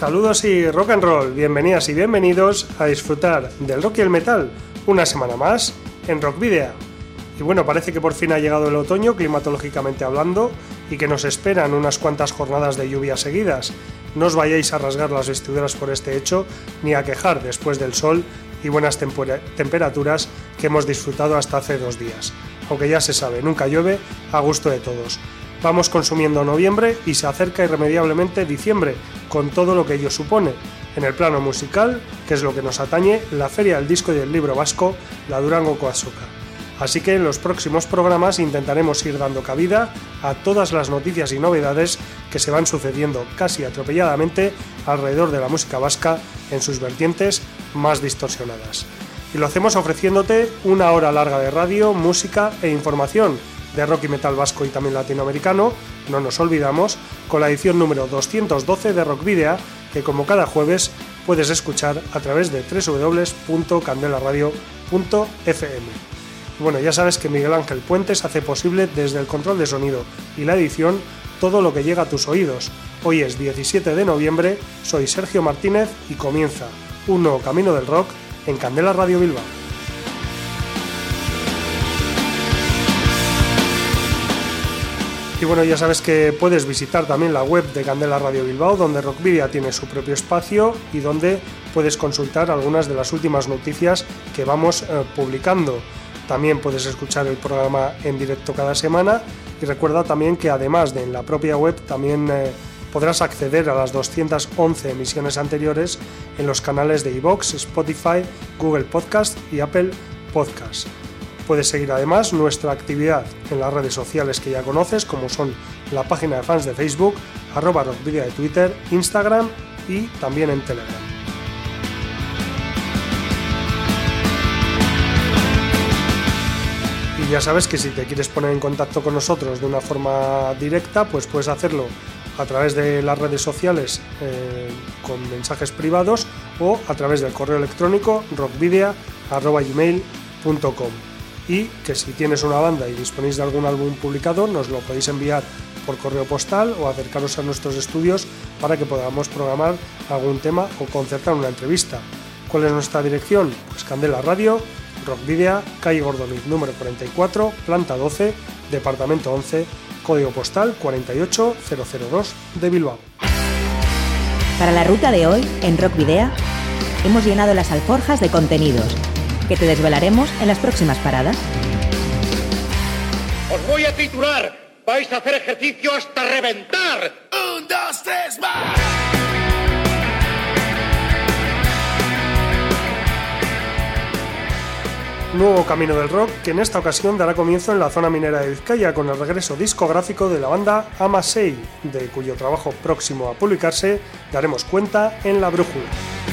Saludos y rock and roll, bienvenidas y bienvenidos a disfrutar del rock y el metal una semana más en Rock Video. Y bueno, parece que por fin ha llegado el otoño, climatológicamente hablando, y que nos esperan unas cuantas jornadas de lluvia seguidas. No os vayáis a rasgar las vestiduras por este hecho, ni a quejar después del sol y buenas temperaturas que hemos disfrutado hasta hace dos días. Aunque ya se sabe, nunca llueve a gusto de todos. Vamos consumiendo noviembre y se acerca irremediablemente diciembre, con todo lo que ello supone. En el plano musical, que es lo que nos atañe, la Feria del Disco y del Libro Vasco, la Durango Coasoca. Así que en los próximos programas intentaremos ir dando cabida a todas las noticias y novedades que se van sucediendo casi atropelladamente alrededor de la música vasca en sus vertientes más distorsionadas. Y lo hacemos ofreciéndote una hora larga de radio, música e información de rock y metal vasco y también latinoamericano, no nos olvidamos, con la edición número 212 de Rock Video, que como cada jueves puedes escuchar a través de www.candelaradio.fm. Bueno, ya sabes que Miguel Ángel Puentes hace posible desde el control de sonido y la edición todo lo que llega a tus oídos. Hoy es 17 de noviembre, soy Sergio Martínez y comienza un nuevo camino del rock en Candela Radio Bilbao. Y bueno, ya sabes que puedes visitar también la web de Candela Radio Bilbao, donde Rockvidia tiene su propio espacio y donde puedes consultar algunas de las últimas noticias que vamos eh, publicando. También puedes escuchar el programa en directo cada semana y recuerda también que además de en la propia web también eh, podrás acceder a las 211 emisiones anteriores en los canales de iVoox, Spotify, Google Podcast y Apple Podcast. Puedes seguir además nuestra actividad en las redes sociales que ya conoces, como son la página de fans de Facebook, arroba rockvidia de Twitter, Instagram y también en Telegram. Y ya sabes que si te quieres poner en contacto con nosotros de una forma directa, pues puedes hacerlo a través de las redes sociales eh, con mensajes privados o a través del correo electrónico rockvidia.gmail.com y que si tienes una banda y disponéis de algún álbum publicado nos lo podéis enviar por correo postal o acercaros a nuestros estudios para que podamos programar algún tema o concertar una entrevista. ¿Cuál es nuestra dirección? Pues Candela Radio, Rock Video, calle Gordoniz número 44, planta 12, departamento 11, código postal 48002 de Bilbao. Para la ruta de hoy, en Rock Video, hemos llenado las alforjas de contenidos que te desvelaremos en las próximas paradas. Os voy a titular. Vais a hacer ejercicio hasta reventar. Un, dos, tres, más. Nuevo camino del rock que en esta ocasión dará comienzo en la zona minera de Vizcaya con el regreso discográfico de la banda Amasei, de cuyo trabajo próximo a publicarse daremos cuenta en La Brújula.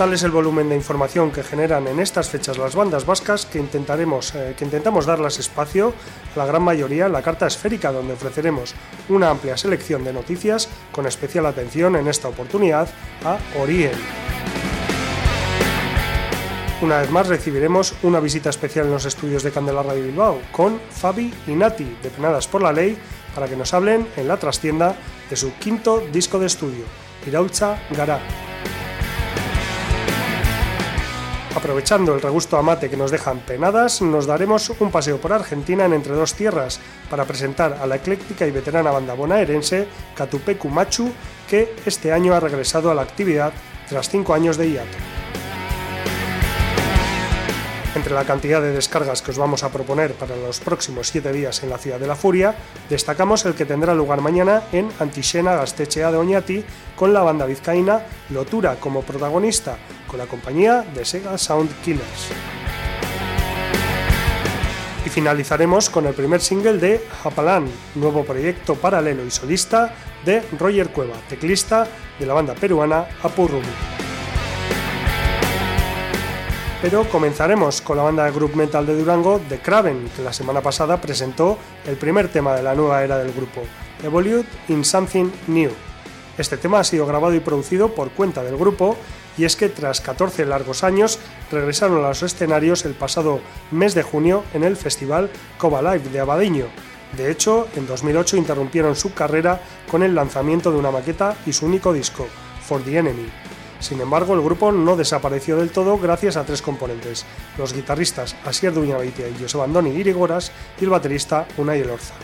Tal es el volumen de información que generan en estas fechas las bandas vascas que, intentaremos, eh, que intentamos darles espacio, la gran mayoría, en la carta esférica, donde ofreceremos una amplia selección de noticias con especial atención en esta oportunidad a Orien. Una vez más recibiremos una visita especial en los estudios de Candela Radio Bilbao con Fabi y Nati de Penadas por la Ley para que nos hablen en la trastienda de su quinto disco de estudio, Iraulcha Gara. Aprovechando el regusto amate que nos dejan penadas, nos daremos un paseo por Argentina en Entre Dos Tierras para presentar a la ecléctica y veterana banda bonaerense Catupecu Machu, que este año ha regresado a la actividad tras cinco años de hiato. Entre la cantidad de descargas que os vamos a proponer para los próximos siete días en la Ciudad de la Furia, destacamos el que tendrá lugar mañana en Antixena Gastechea de Oñati con la banda vizcaína Lotura como protagonista, con la compañía de Sega Sound Killers. Y finalizaremos con el primer single de Hapalan, nuevo proyecto paralelo y solista de Roger Cueva, teclista de la banda peruana Apurrum. Pero comenzaremos con la banda de group metal de Durango, The Craven, que la semana pasada presentó el primer tema de la nueva era del grupo, Evolute in Something New. Este tema ha sido grabado y producido por cuenta del grupo y es que tras 14 largos años regresaron a los escenarios el pasado mes de junio en el festival Cova Live de Abadiño. De hecho, en 2008 interrumpieron su carrera con el lanzamiento de una maqueta y su único disco, For the Enemy. Sin embargo, el grupo no desapareció del todo gracias a tres componentes, los guitarristas Asier Duñabeitia y José Bandoni Irigoras y el baterista Unai Elorza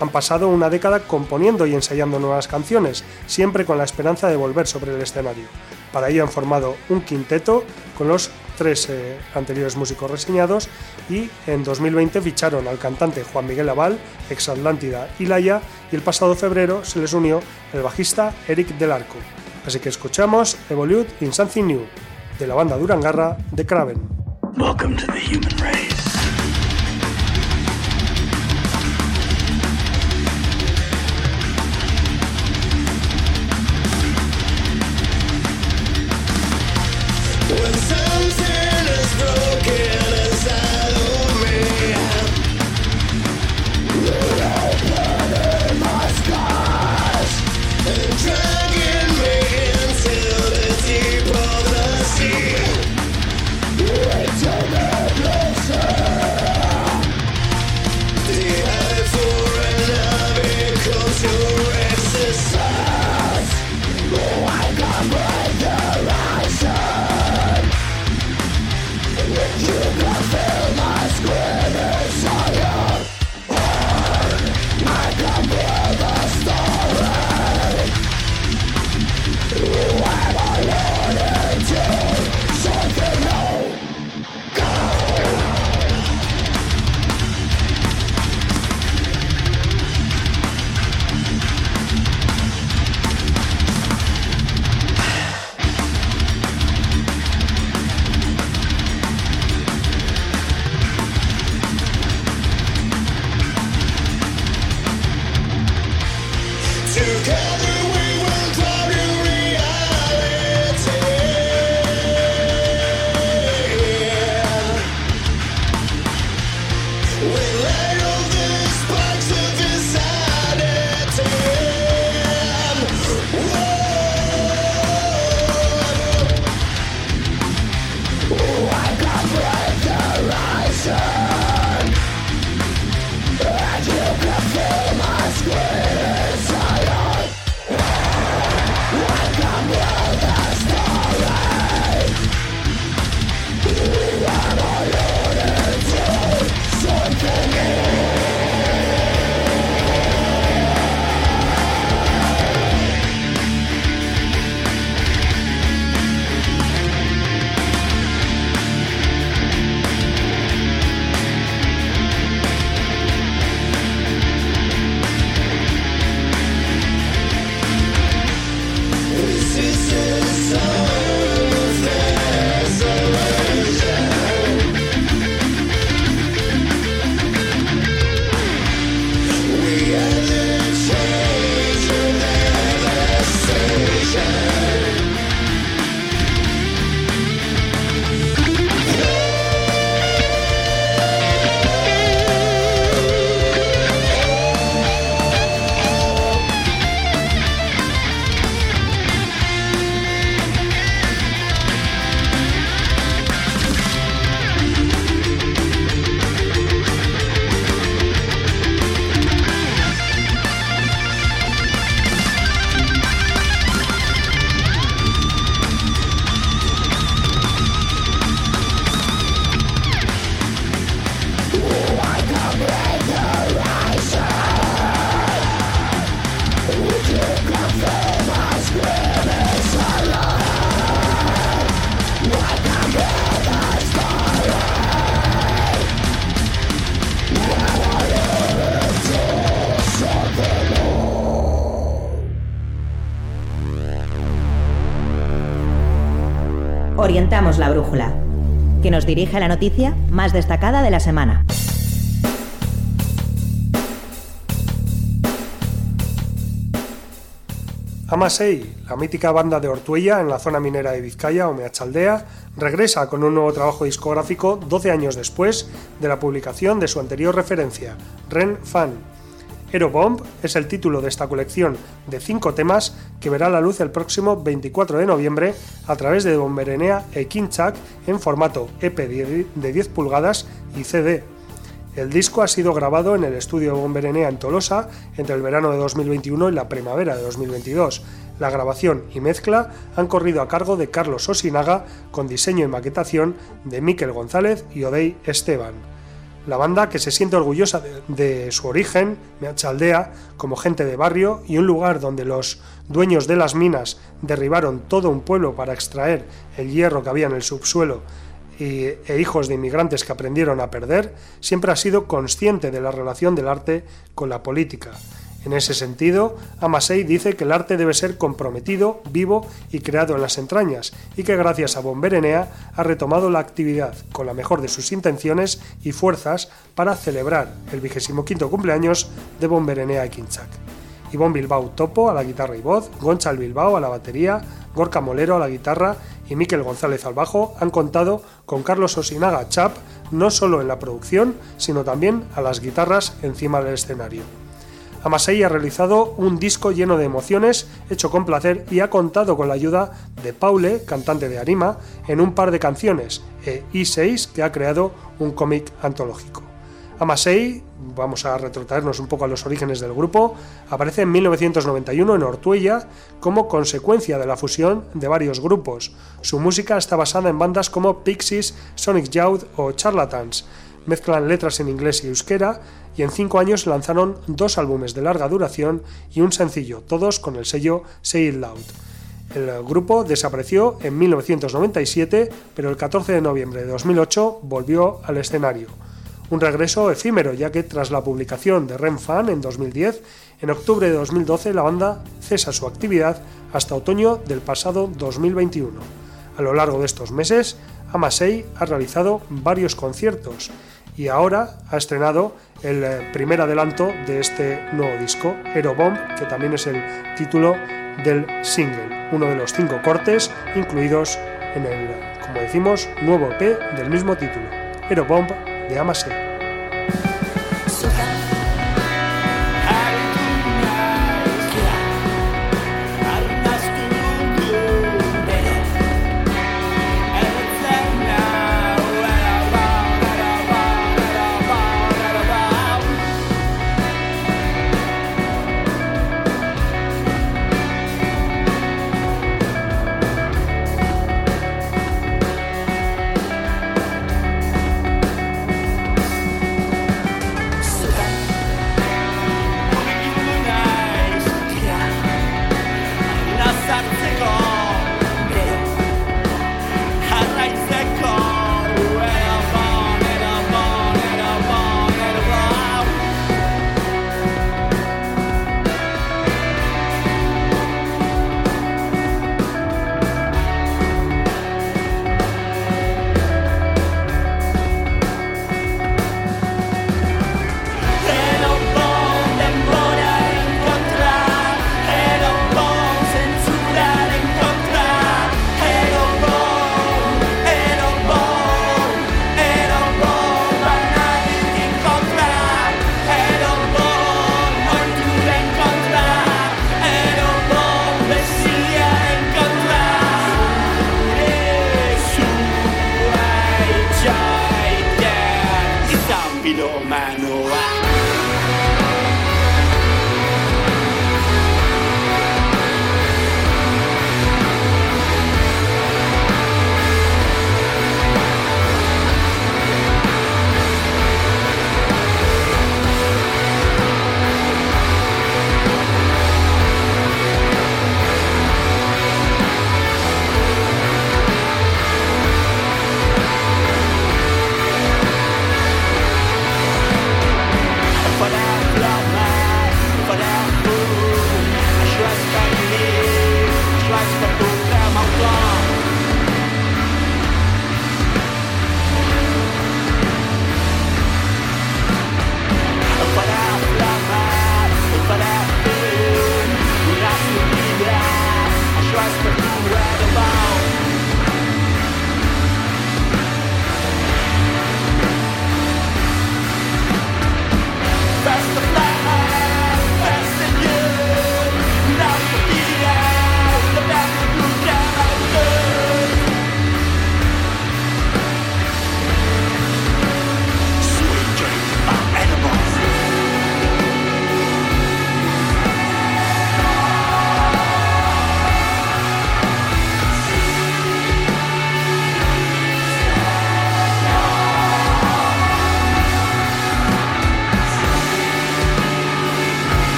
han pasado una década componiendo y ensayando nuevas canciones, siempre con la esperanza de volver sobre el escenario. Para ello han formado un quinteto con los tres eh, anteriores músicos reseñados y en 2020 ficharon al cantante Juan Miguel Aval, ex Atlántida y Laia, y el pasado febrero se les unió el bajista Eric Del Arco. Así que escuchamos Evolute in Something New, de la banda Durangarra de Craven. presentamos La Brújula, que nos dirige la noticia más destacada de la semana. Amasei, la mítica banda de Ortuella en la zona minera de Vizcaya o Meachaldea, regresa con un nuevo trabajo discográfico 12 años después de la publicación de su anterior referencia, Ren Fan. Aerobomb es el título de esta colección de cinco temas que verá la luz el próximo 24 de noviembre a través de Bomberenea e Kinchak en formato EP de 10 pulgadas y CD el disco ha sido grabado en el estudio Bomberenea en Tolosa entre el verano de 2021 y la primavera de 2022. La grabación y mezcla han corrido a cargo de Carlos Osinaga con diseño y maquetación de Miquel González y Odey Esteban. La banda, que se siente orgullosa de, su origen, Meachaldea, como gente de barrio y un lugar donde los dueños de las minas derribaron todo un pueblo para extraer el hierro que había en el subsuelo e hijos de inmigrantes que aprendieron a perder, siempre ha sido consciente de la relación del arte con la política. En ese sentido, Amasei dice que el arte debe ser comprometido, vivo y creado en las entrañas, y que gracias a Bomberenea ha retomado la actividad con la mejor de sus intenciones y fuerzas para celebrar el 25 cumpleaños de Bomberenea Kinchak. Ivonne Bilbao Topo a la guitarra y voz, Gonchal Bilbao a la batería, Gorka Molero a la guitarra y Miquel González al bajo han contado con Carlos Osinaga Chap no solo en la producción, sino también a las guitarras encima del escenario. Amasei ha realizado un disco lleno de emociones, hecho con placer y ha contado con la ayuda de Paule, cantante de Arima, en un par de canciones, e I6, que ha creado un cómic antológico. Amasei, vamos a retrotraernos un poco a los orígenes del grupo, aparece en 1991 en Ortuella como consecuencia de la fusión de varios grupos. Su música está basada en bandas como Pixies, Sonic Youth o Charlatans. Mezclan letras en inglés y euskera y en cinco años lanzaron dos álbumes de larga duración y un sencillo, todos con el sello Say It Loud. El grupo desapareció en 1997, pero el 14 de noviembre de 2008 volvió al escenario. Un regreso efímero, ya que tras la publicación de Ren Fan en 2010, en octubre de 2012 la banda cesa su actividad hasta otoño del pasado 2021. A lo largo de estos meses, Amasei ha realizado varios conciertos y ahora ha estrenado el eh, primer adelanto de este nuevo disco, Bomb, que también es el título del single, uno de los cinco cortes incluidos en el, como decimos, nuevo EP del mismo título, Bomb de Amasei.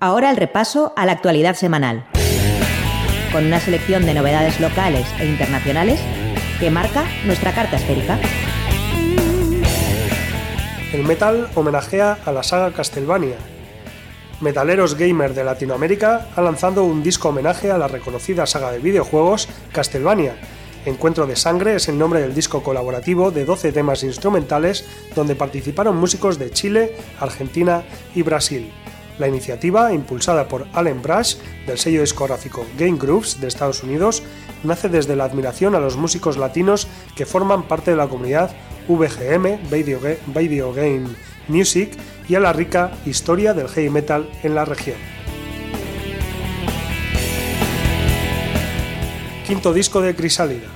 Ahora el repaso a la actualidad semanal, con una selección de novedades locales e internacionales que marca nuestra carta esférica. El metal homenajea a la saga Castlevania. Metaleros Gamer de Latinoamérica ha lanzado un disco homenaje a la reconocida saga de videojuegos Castlevania. Encuentro de Sangre es el nombre del disco colaborativo de 12 temas instrumentales donde participaron músicos de Chile, Argentina y Brasil. La iniciativa, impulsada por Allen Brush, del sello discográfico Game Grooves de Estados Unidos, nace desde la admiración a los músicos latinos que forman parte de la comunidad VGM, Video, Game Music, y a la rica historia del heavy metal en la región. Quinto disco de Crisálida.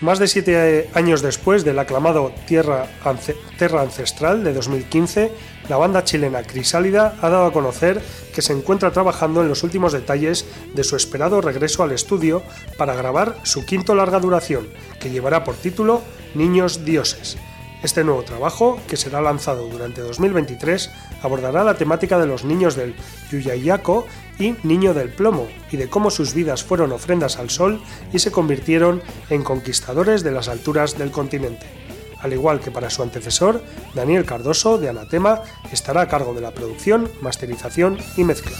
Más de siete años después del aclamado Tierra, Ancestral de 2015, la banda chilena Crisálida ha dado a conocer que se encuentra trabajando en los últimos detalles de su esperado regreso al estudio para grabar su quinto larga duración, que llevará por título Niños Dioses. Este nuevo trabajo, que será lanzado durante 2023, abordará la temática de los niños del Yuyayaco y Niño del Plomo, y de cómo sus vidas fueron ofrendas al sol y se convirtieron en conquistadores de las alturas del continente. Al igual que para su antecesor, Daniel Cardoso, de Anatema, estará a cargo de la producción, masterización y mezcla.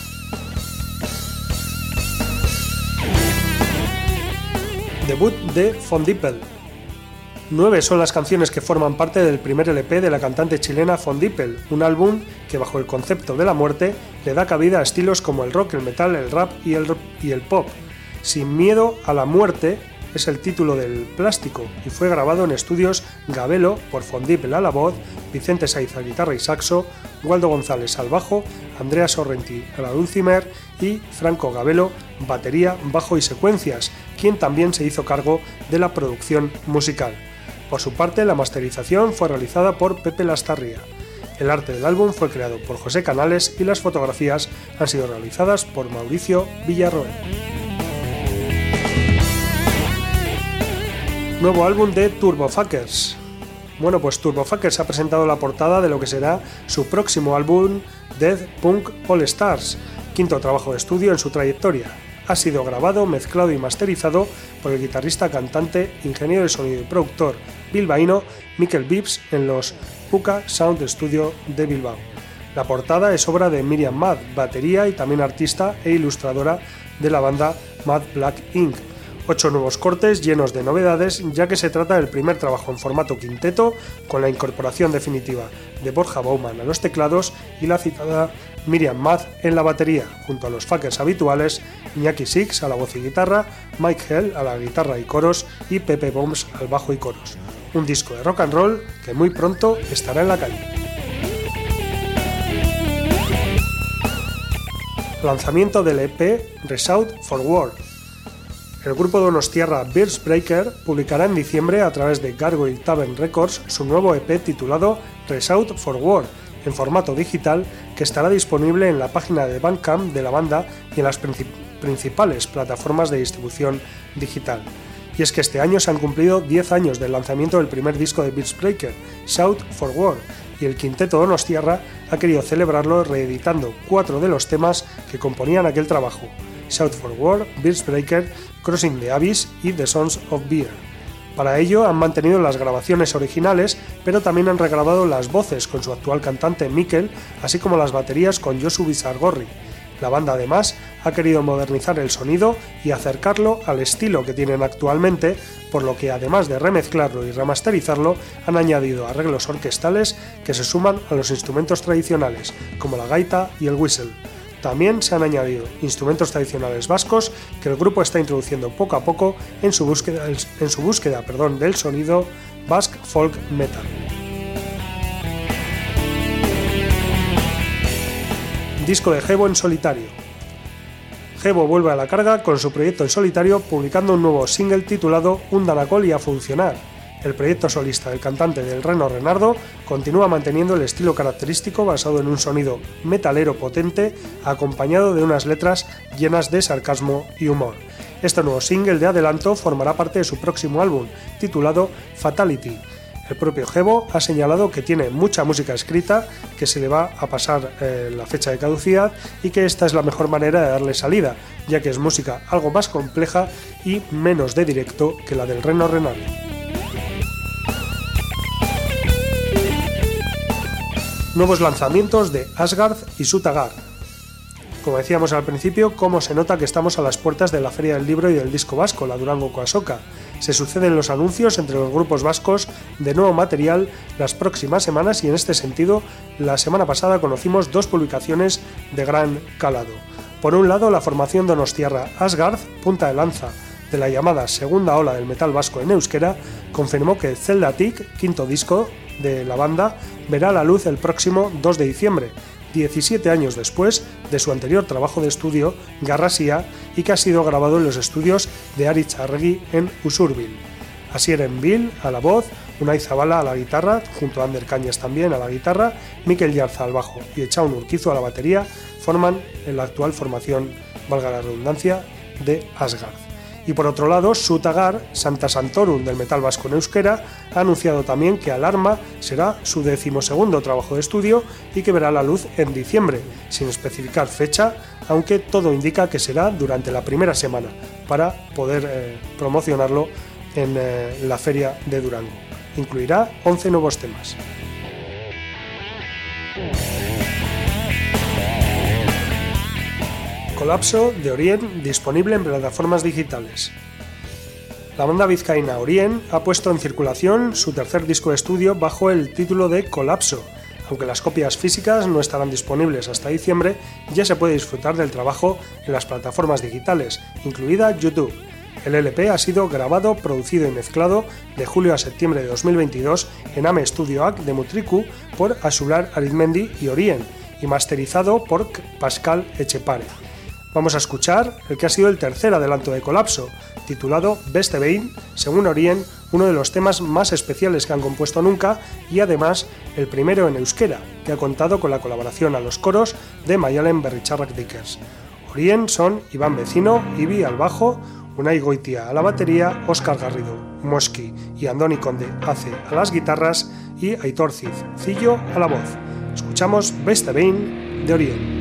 Debut de Fondipel, Nueve son las canciones que forman parte del primer LP de la cantante chilena Fondipel, un álbum que bajo el concepto de la muerte le da cabida a estilos como el rock, el metal, el rap y el, y el pop. Sin miedo a la muerte es el título del plástico y fue grabado en estudios Gabelo por Fondipel a la voz, Vicente Saiz a guitarra y saxo, Waldo González al bajo, Andrea Sorrenti a la dulcimer y Franco Gabelo batería, bajo y secuencias, quien también se hizo cargo de la producción musical. Por su parte, la masterización fue realizada por Pepe Lastarria. El arte del álbum fue creado por José Canales y las fotografías han sido realizadas por Mauricio Villarroel. Nuevo álbum de Turbofuckers. Bueno, pues Turbofuckers ha presentado la portada de lo que será su próximo álbum Death Punk All Stars, quinto trabajo de estudio en su trayectoria ha sido grabado, mezclado y masterizado por el guitarrista, cantante, ingeniero de sonido y productor bilbaíno Mikel Bibbs en los Puka Sound Studio de Bilbao. La portada es obra de Miriam Mad, batería y también artista e ilustradora de la banda Mad Black Inc. Ocho nuevos cortes llenos de novedades, ya que se trata del primer trabajo en formato quinteto, con la incorporación definitiva de Borja Bauman a los teclados y la citada Miriam Mad en la batería, junto a los fuckers habituales Iñaki Six a la voz y guitarra, Mike Hell a la guitarra y coros y Pepe Bombs al bajo y coros un disco de rock and roll que muy pronto estará en la calle. Lanzamiento del EP Resout for War. El grupo Donostierra Beers Breaker publicará en diciembre a través de Gargoyle Tavern Records su nuevo EP titulado Resout for War en formato digital que estará disponible en la página de Bandcamp de la banda y en las principales plataformas de distribución digital. Y es que este año se han cumplido 10 años del lanzamiento del primer disco de Beats Breaker, Shout for War, y el quinteto Donostierra ha querido celebrarlo reeditando cuatro de los temas que componían aquel trabajo, Shout for War, Beats Breaker, Crossing the Abyss y The Sons of Beer. Para ello han mantenido las grabaciones originales, pero también han regrabado las voces con su actual cantante Mikkel, así como las baterías con Josu Bizargorri, la banda además ha querido modernizar el sonido y acercarlo al estilo que tienen actualmente, por lo que además de remezclarlo y remasterizarlo, han añadido arreglos orquestales que se suman a los instrumentos tradicionales, como la gaita y el whistle. También se han añadido instrumentos tradicionales vascos que el grupo está introduciendo poco a poco en su búsqueda, en su búsqueda perdón, del sonido Basque Folk Metal. disco de Gebo en solitario. Gebo vuelve a la carga con su proyecto en solitario publicando un nuevo single titulado Un Danacol y a funcionar. El proyecto solista del cantante del Reno Renardo continúa manteniendo el estilo característico basado en un sonido metalero potente acompañado de unas letras llenas de sarcasmo y humor. Este nuevo single de adelanto formará parte de su próximo álbum, titulado Fatality, El propio Gebo ha señalado que tiene mucha música escrita, que se le va a pasar eh, la fecha de caducidad y que esta es la mejor manera de darle salida, ya que es música algo más compleja y menos de directo que la del Reno Renal. Nuevos lanzamientos de Asgard y Sutagar, como decíamos al principio, cómo se nota que estamos a las puertas de la Feria del Libro y del Disco Vasco, la Durango Coasoca. Se suceden los anuncios entre los grupos vascos de nuevo material las próximas semanas y en este sentido, la semana pasada conocimos dos publicaciones de gran calado. Por un lado, la formación donostiarra Asgard, punta de lanza de la llamada segunda ola del metal vasco en euskera, confirmó que Zelda Tick, quinto disco de la banda, verá la luz el próximo 2 de diciembre 17 años después de su anterior trabajo de estudio, Garrasia, y que ha sido grabado en los estudios de Aritz Arregui en Usurbil. Asier Bill a la voz, Unai Zabala a la guitarra, junto a Ander Cañas también a la guitarra, Mikel Yarza al bajo y Echaun Urquizo a la batería, forman la actual formación, valga la redundancia, de Asgard. Y por otro lado, Sutagar, Santa Santorum del metal vasco en euskera, ha anunciado también que Alarma será su decimosegundo trabajo de estudio y que verá la luz en diciembre, sin especificar fecha, aunque todo indica que será durante la primera semana, para poder eh, promocionarlo en eh, la feria de Durango. Incluirá 11 nuevos temas. Colapso de Orien disponible en plataformas digitales. La banda vizcaína Orien ha puesto en circulación su tercer disco de estudio bajo el título de Colapso. Aunque las copias físicas no estarán disponibles hasta diciembre, ya se puede disfrutar del trabajo en las plataformas digitales, incluida YouTube. El LP ha sido grabado, producido y mezclado de julio a septiembre de 2022 en AME Studio AC de Mutriku por Asular Arizmendi y Orien y masterizado por Pascal Echepare. Vamos a escuchar el que ha sido el tercer adelanto de Colapso, titulado Beste Bein, según Orien, uno de los temas más especiales que han compuesto nunca y además el primero en euskera, que ha contado con la colaboración a los coros de Mayalen Berricharrak Dickers. Orien son Iván Vecino, Ibi al bajo, Unai Goitia a la batería, Óscar Garrido, Mosqui y Andoni Conde Hace a las guitarras y Aitor Cid Cillo a la voz. Escuchamos Beste Bein de Orien.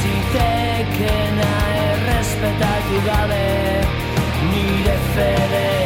Zitekena errespetatu gabe nire fedea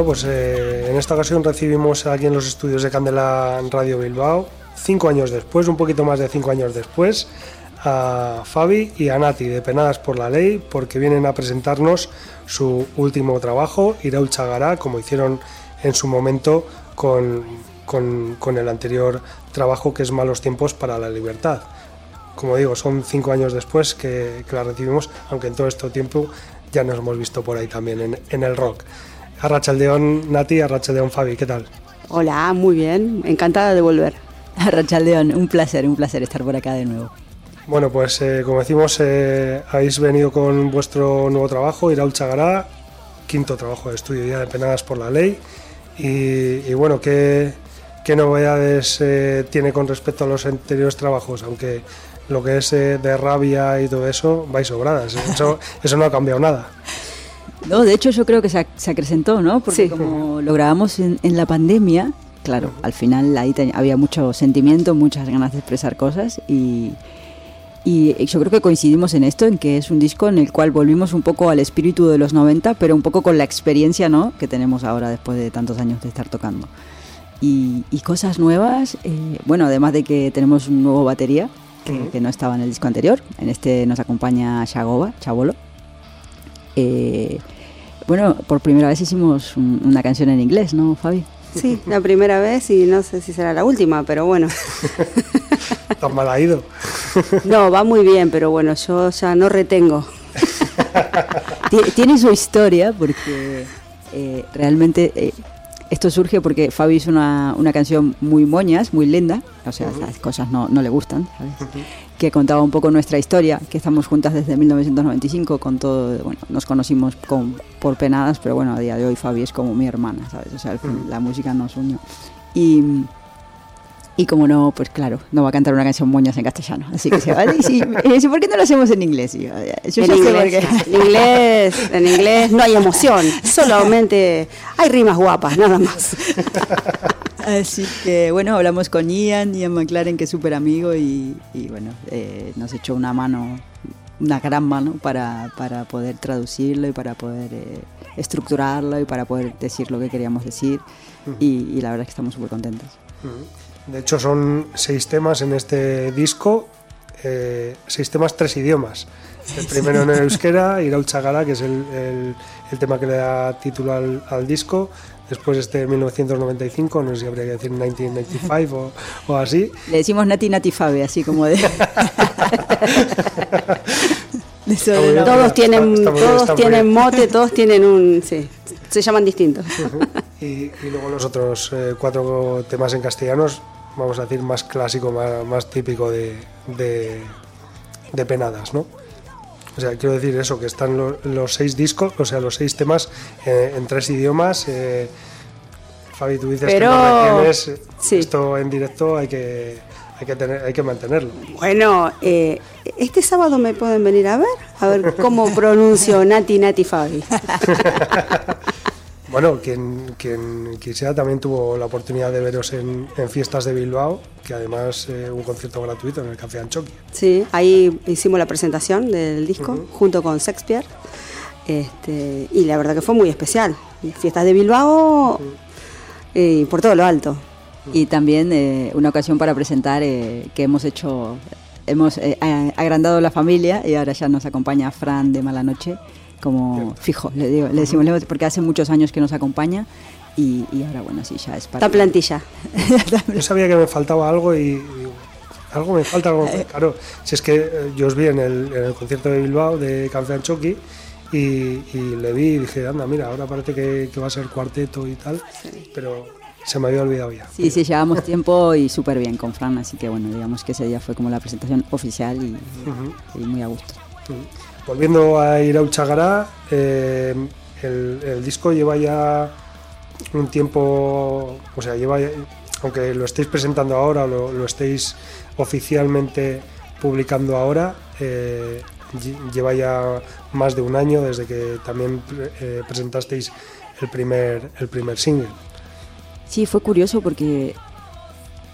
Bueno, pues eh, en esta ocasión recibimos aquí en los estudios de Candela Radio Bilbao, cinco años después, un poquito más de cinco años después, a Fabi y a Nati de Penadas por la Ley, porque vienen a presentarnos su último trabajo, Iraul Chagará, como hicieron en su momento con, con- el anterior trabajo que es Malos Tiempos para la Libertad. Como digo, son cinco años después que, que la recibimos, aunque en todo este tiempo ya nos hemos visto por ahí también en, en el rock. Arrachaldeón Nati, Arrachaldeón Fabi, ¿qué tal? Hola, muy bien, encantada de volver. Rachaldeón, un placer, un placer estar por acá de nuevo. Bueno, pues eh, como decimos, eh, habéis venido con vuestro nuevo trabajo, Iraul Chagará, quinto trabajo de estudio ya de Penadas por la Ley. Y, y bueno, ¿qué, qué novedades eh, tiene con respecto a los anteriores trabajos? Aunque lo que es eh, de rabia y todo eso, vais sobradas. Eso, eso no ha cambiado nada. No, de hecho yo creo que se, ac- se acrecentó, ¿no? Porque Sí. como lo grabamos en, en la pandemia, claro, al final ahí había mucho sentimiento, muchas ganas de expresar cosas y, y yo creo que coincidimos en esto, en que es un disco en el cual volvimos un poco al espíritu de los 90, pero un poco con la experiencia, ¿no? Que tenemos ahora después de tantos años de estar tocando. Y, y cosas nuevas, eh, bueno, además de que tenemos un nuevo batería, que, que no estaba en el disco anterior, en este nos acompaña Shagoba, Chabolo. Eh, bueno, por primera vez hicimos un- una canción en inglés, ¿no, Fabi? Sí, la primera vez y no sé si será la última, pero bueno. Tan mal ha ido. No, va muy bien, pero bueno, yo ya no retengo. Tie- Tiene su historia porque eh, realmente eh, esto surge porque Fabi hizo una, una canción muy moñas, muy linda, o sea, las cosas no, no le gustan, ¿sabes? que contaba un poco nuestra historia, que estamos juntas desde 1995 con todo, bueno, nos conocimos con, por penadas, pero bueno, a día de hoy Fabi es como mi hermana, ¿sabes? O sea, al fin, la música nos unió. Y, y como no, pues claro, no va a cantar una canción moñas en castellano, así que se va y sí, y dice, ¿por qué no lo hacemos en inglés? Y yo, yo en, inglés, qué. en inglés, en inglés no hay emoción, solamente hay rimas guapas, nada más. Así que bueno, hablamos con Ian, Ian McLaren, que es súper amigo, y, y, bueno, eh, nos echó una mano, una gran mano para, para poder traducirlo y para poder eh, estructurarlo y para poder decir lo que queríamos decir. y, y la verdad es que estamos súper contentos. De hecho, son seis temas en este disco, eh, seis temas, tres idiomas. El primero en el euskera, Iraul Chagara, que es el, el- el tema que le da título al, al disco. Después este 1995, no sé si habría que decir 1995 o, o así. Le decimos Nati Nati Fabe, así como de... Está bien. Todos tienen, está muy bien, todos está tienen mote, todos tienen un, sí, se llaman distintos. Y, y luego los otros eh, cuatro temas en castellanos, vamos a decir, más clásico, más, más típico de, de, de penadas, ¿no? O sea, quiero decir eso, que están lo- los seis discos, o sea, los seis temas eh, en tres idiomas. eh, Fabi, tú dices Pero- que no retienes, sí. esto en directo hay que, hay que, tener, hay que mantenerlo. Bueno, eh, este sábado me pueden venir a ver, a ver cómo pronuncio Nati Nati Fabi. Bueno, quien, quien quisiera también tuvo la oportunidad de veros en, en Fiestas de Bilbao, que además eh, un concierto gratuito en el Café Anchoqui. Sí, ahí hicimos la presentación del disco junto con Shakespeare. Este, y la verdad que fue muy especial. Fiestas de Bilbao y por todo lo alto. Y también eh, una ocasión para presentar eh, que hemos hecho, hemos eh, agrandado la familia y ahora ya nos acompaña Fran de Mala Noche como fijo, le, digo, le decimos, porque hace muchos años que nos acompaña y, y ahora bueno, sí, ya es para... Esta plantilla. Yo sabía que me faltaba algo y, algo me falta, algo me- claro, si es que eh, yo os vi en el, en el concierto de Bilbao de Café Anchoqui y, y le vi y dije, anda, mira, ahora parece que, que va a ser cuarteto y tal, pero Se me había olvidado ya. Sí, sí, llevamos tiempo y súper bien con Fran, así que bueno, digamos que ese día fue como la presentación oficial y, y muy a gusto. A ir a Uchagará, eh, el, el disco lleva ya un tiempo, o sea, lleva, aunque lo estéis presentando ahora, lo, lo estéis oficialmente publicando ahora, eh, lle- lleva ya más de un año desde que también eh, presentasteis el primer, el primer single. Sí, fue curioso porque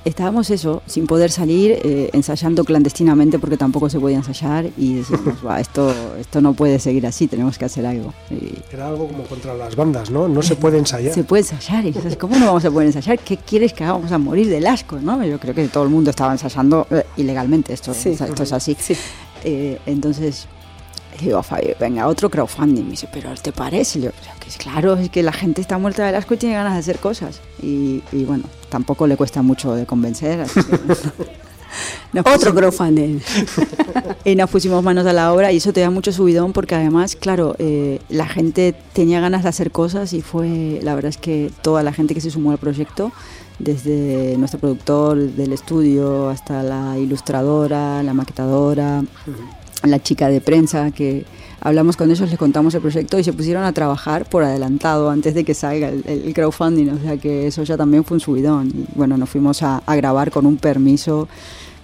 estábamos eso, sin poder salir, eh, ensayando clandestinamente porque tampoco se podía ensayar y decíamos, "Buah, esto, esto no puede seguir así, tenemos que hacer algo. Y Era algo como contra las bandas, ¿no? No se puede ensayar. se puede ensayar y dices, ¿cómo no vamos a poder ensayar? ¿Qué quieres que hagamos a morir del asco? ¿no? Yo creo que todo el mundo estaba ensayando eh, ilegalmente, esto, Sí. esto es así. Sí. Eh, entonces digo a Fabio, venga, otro crowdfunding. Me dice, ¿pero te parece? Y yo, "Pero que es claro, es que la gente está muerta del asco y tiene ganas de hacer cosas. Y, y bueno, tampoco le cuesta mucho de convencer. así que- Nos Otro crowdfunding. y nos pusimos manos a la obra y eso te da mucho subidón porque además, claro, eh, la gente tenía ganas de hacer cosas y fue, la verdad es que toda la gente que se sumó al proyecto, desde nuestro productor del estudio hasta la ilustradora, la maquetadora, la chica de prensa que hablamos con ellos, les contamos el proyecto y se pusieron a trabajar por adelantado antes de que salga el, el crowdfunding, o sea que eso ya también fue un subidón. Y bueno, nos fuimos a, a grabar con un permiso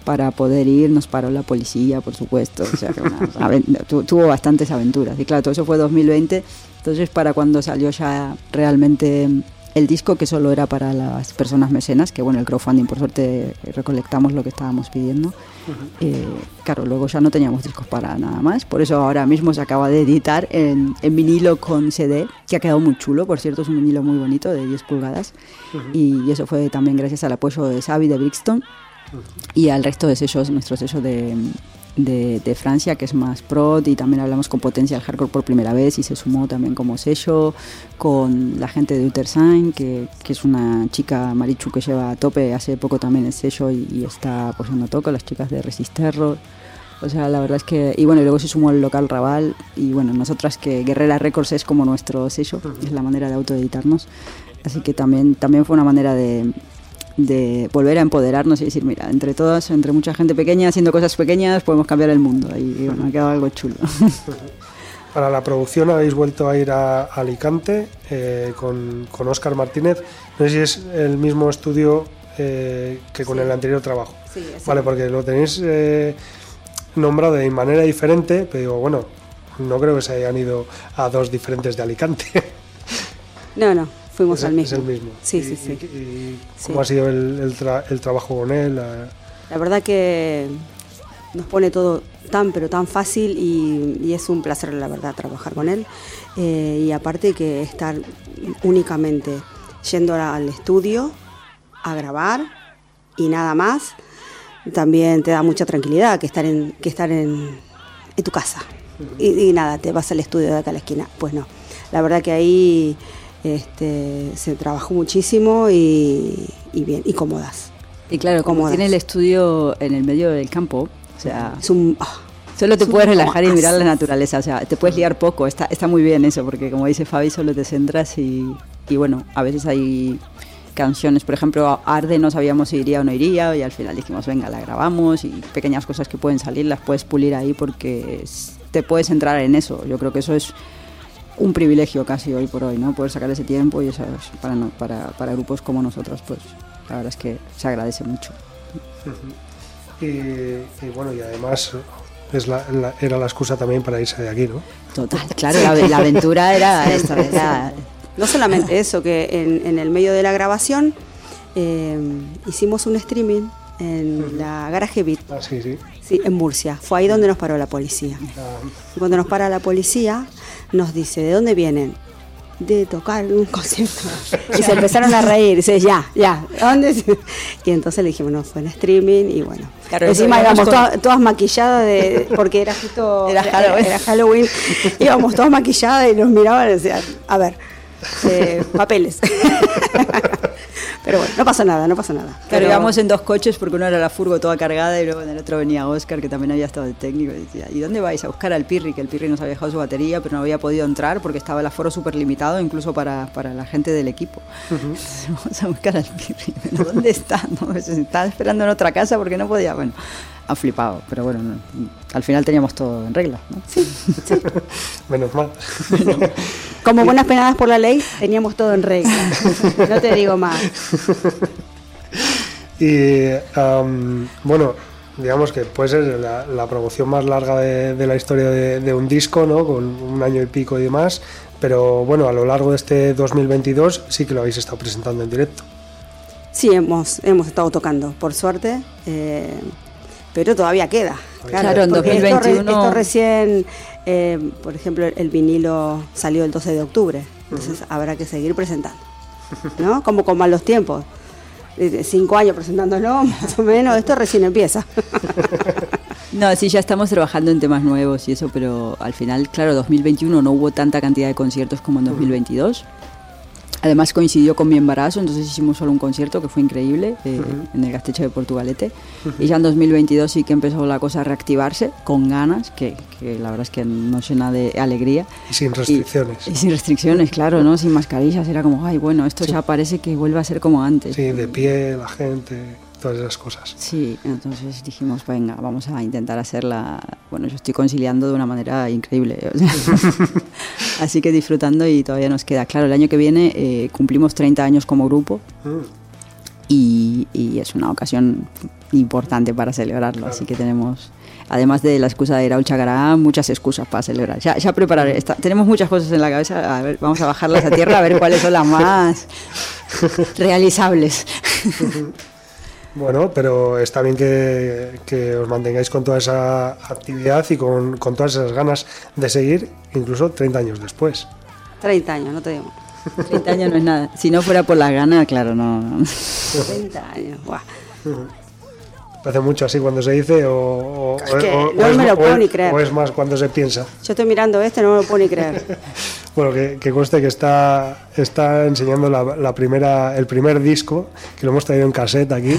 para poder ir, nos paró la policía, por supuesto, o sea que una aven- tu- tuvo bastantes aventuras. Y claro, todo eso fue 2020, entonces para cuando salió ya realmente el disco que solo era para las personas mecenas, que bueno, el crowdfunding por suerte recolectamos lo que estábamos pidiendo. Eh, claro, luego ya no teníamos discos para nada más, por eso ahora mismo se acaba de editar en, en vinilo con CD, que ha quedado muy chulo, por cierto, es un vinilo muy bonito de 10 pulgadas, y, y eso fue también gracias al apoyo de Xavi de Brixton y al resto de sellos, nuestro sello de, de, Francia, que es más prod, y también hablamos con Potencia del Hardcore por primera vez y se sumó también como sello, con la gente de Utersign, que, que es una chica Marichu que lleva a tope hace poco también el sello y, y está apoyando toco, las chicas de Resisterro. O sea, la verdad es que. Y bueno, y luego se sumó el local Raval. Y bueno, nosotras que Guerrera Records es como nuestro sello, es la manera de autoeditarnos. Así que también, también fue una manera de, de volver a empoderarnos y decir, mira, entre todas, entre mucha gente pequeña haciendo cosas pequeñas, podemos cambiar el mundo. Y, bueno, ha quedado algo chulo. Para la producción habéis vuelto a ir a Alicante eh, con, con Óscar Martínez. No sé si es el mismo estudio eh, que con el anterior trabajo. Sí, Vale, porque lo tenéis eh, nombrado de manera diferente, pero digo, bueno, no creo que se hayan ido a dos diferentes de Alicante. No, no, fuimos es, al mismo. es el mismo. Sí, Y- sí, sí. y- y Sí. ¿Cómo ha sido el, el tra- el trabajo con él? La- La verdad que nos pone todo tan pero tan fácil y, y es un placer la verdad trabajar con él Eh, y aparte que estar únicamente yendo al estudio a grabar y nada más también te da mucha tranquilidad que estar en que estar en, en tu casa y, y nada te vas al estudio de acá a la esquina pues no la verdad que ahí este, se trabajó muchísimo y, y bien y cómodas. Y claro, como Cómodas. tiene el estudio en el medio del campo, o sea, es un ah, Solo te puedes relajar y mirar la naturaleza, o sea, te puedes liar poco, está, está muy bien eso, porque como dice Fabi, solo te centras y, y bueno, a veces hay canciones, por ejemplo, Arde no sabíamos si iría o no iría y al final dijimos, venga, la grabamos y pequeñas cosas que pueden salir las puedes pulir ahí porque te puedes entrar en eso, yo creo que eso es un privilegio casi hoy por hoy, ¿no? Poder sacar ese tiempo y eso es para, no- para, para grupos como nosotros, pues la verdad es que se agradece mucho. y, y bueno, y además es la- la- era la excusa también para irse de aquí, ¿no? Total, claro, la, la aventura era esta, era No solamente eso, que en, en el medio de la grabación eh, hicimos un streaming en la Garage Beat, Ah, sí, sí. sí, en Murcia. Fue ahí donde nos paró la policía. Ah, Y cuando nos para la policía, nos dice, ¿de dónde vienen? De tocar un concierto. Y se empezaron a reír. Dice, ya, ya, ¿dónde? es?". Y entonces le dijimos, no, fue en streaming y bueno. Claro, Encima íbamos todas maquilladas de, porque era justo Era Halloween. era Halloween. Íbamos todas maquilladas y nos miraban y decían, a ver, eh, papeles. Pero bueno, no pasa nada, no pasa nada. Claro, Pero- íbamos en dos coches porque uno era la furgo toda cargada y luego en el otro venía Oscar, que también había estado de técnico. Y decía, ¿y dónde vais? A buscar al Pirri, que el Pirri nos había dejado su batería, pero no había podido entrar porque estaba el aforo súper limitado, incluso para, para la gente del equipo. Entonces, vamos a buscar al Pirri. ¿Dónde está? No, pues, estaba esperando en otra casa porque no podía. Bueno, han flipado, pero bueno, no, al final teníamos todo en regla. ¿no? Menos mal. Como buenas penadas por la ley, teníamos todo en regla. No te digo más. Y am, bueno, digamos que puede ser la, la promoción más larga de, de la historia de, de un disco, ¿no? Con un año y pico y demás. Pero bueno, a lo largo de este 2022 sí que lo habéis estado presentando en directo. Sí, hemos, hemos estado tocando, por suerte. eh, pero todavía queda. Claro, en porque esto re- 2021 Esto, recién, eh, por ejemplo, el vinilo salió el 12 de octubre. Entonces habrá que seguir presentando. ¿No? Como con malos tiempos. Eh, Cinco años presentándolo, más o menos. Esto recién empieza. No, sí, ya estamos trabajando en temas nuevos y eso, pero al final, claro, 2021 no hubo tanta cantidad de conciertos como en 2022. Además coincidió con mi embarazo, entonces hicimos solo un concierto que fue increíble eh, en el Gastecho de Portugalete. Y ya en 2022 sí que empezó la cosa a reactivarse con ganas, que, que la verdad es que nos llena de alegría. Y sin restricciones. Y, y sin restricciones, claro, ¿no? Sin mascarillas. Era como, ay, bueno, esto ya parece que vuelve a ser como antes. Sí, de pie, la gente, todas esas cosas. Sí, entonces dijimos, venga, vamos a intentar hacerla. Bueno, yo estoy conciliando de una manera increíble. o sea, Así que disfrutando y todavía nos queda. Claro, el año que viene eh, cumplimos 30 años como grupo Mm. y, y es una ocasión importante para celebrarlo. Así que tenemos, además de la excusa de ir a Ulchagará, muchas excusas para celebrar. Ya, ya prepararé. esta- tenemos muchas cosas en la cabeza. A ver, vamos a bajarlas a tierra a ver cuáles son las más realizables. Bueno, pero está bien que, que os mantengáis con toda esa actividad y con, con todas esas ganas de seguir, incluso 30 años después. 30 años, no te digo. 30 años no es nada. Si no fuera por la gana, claro, no. no. 30 años. Buah. Parece mucho así cuando se dice o, o- Es que o- no o es, me lo puedo ni creer. o es más cuando se piensa. Yo estoy mirando este, no me lo puedo ni creer. Bueno, que, que conste que está, está enseñando la, la primera, el primer disco, que lo hemos traído en cassette aquí,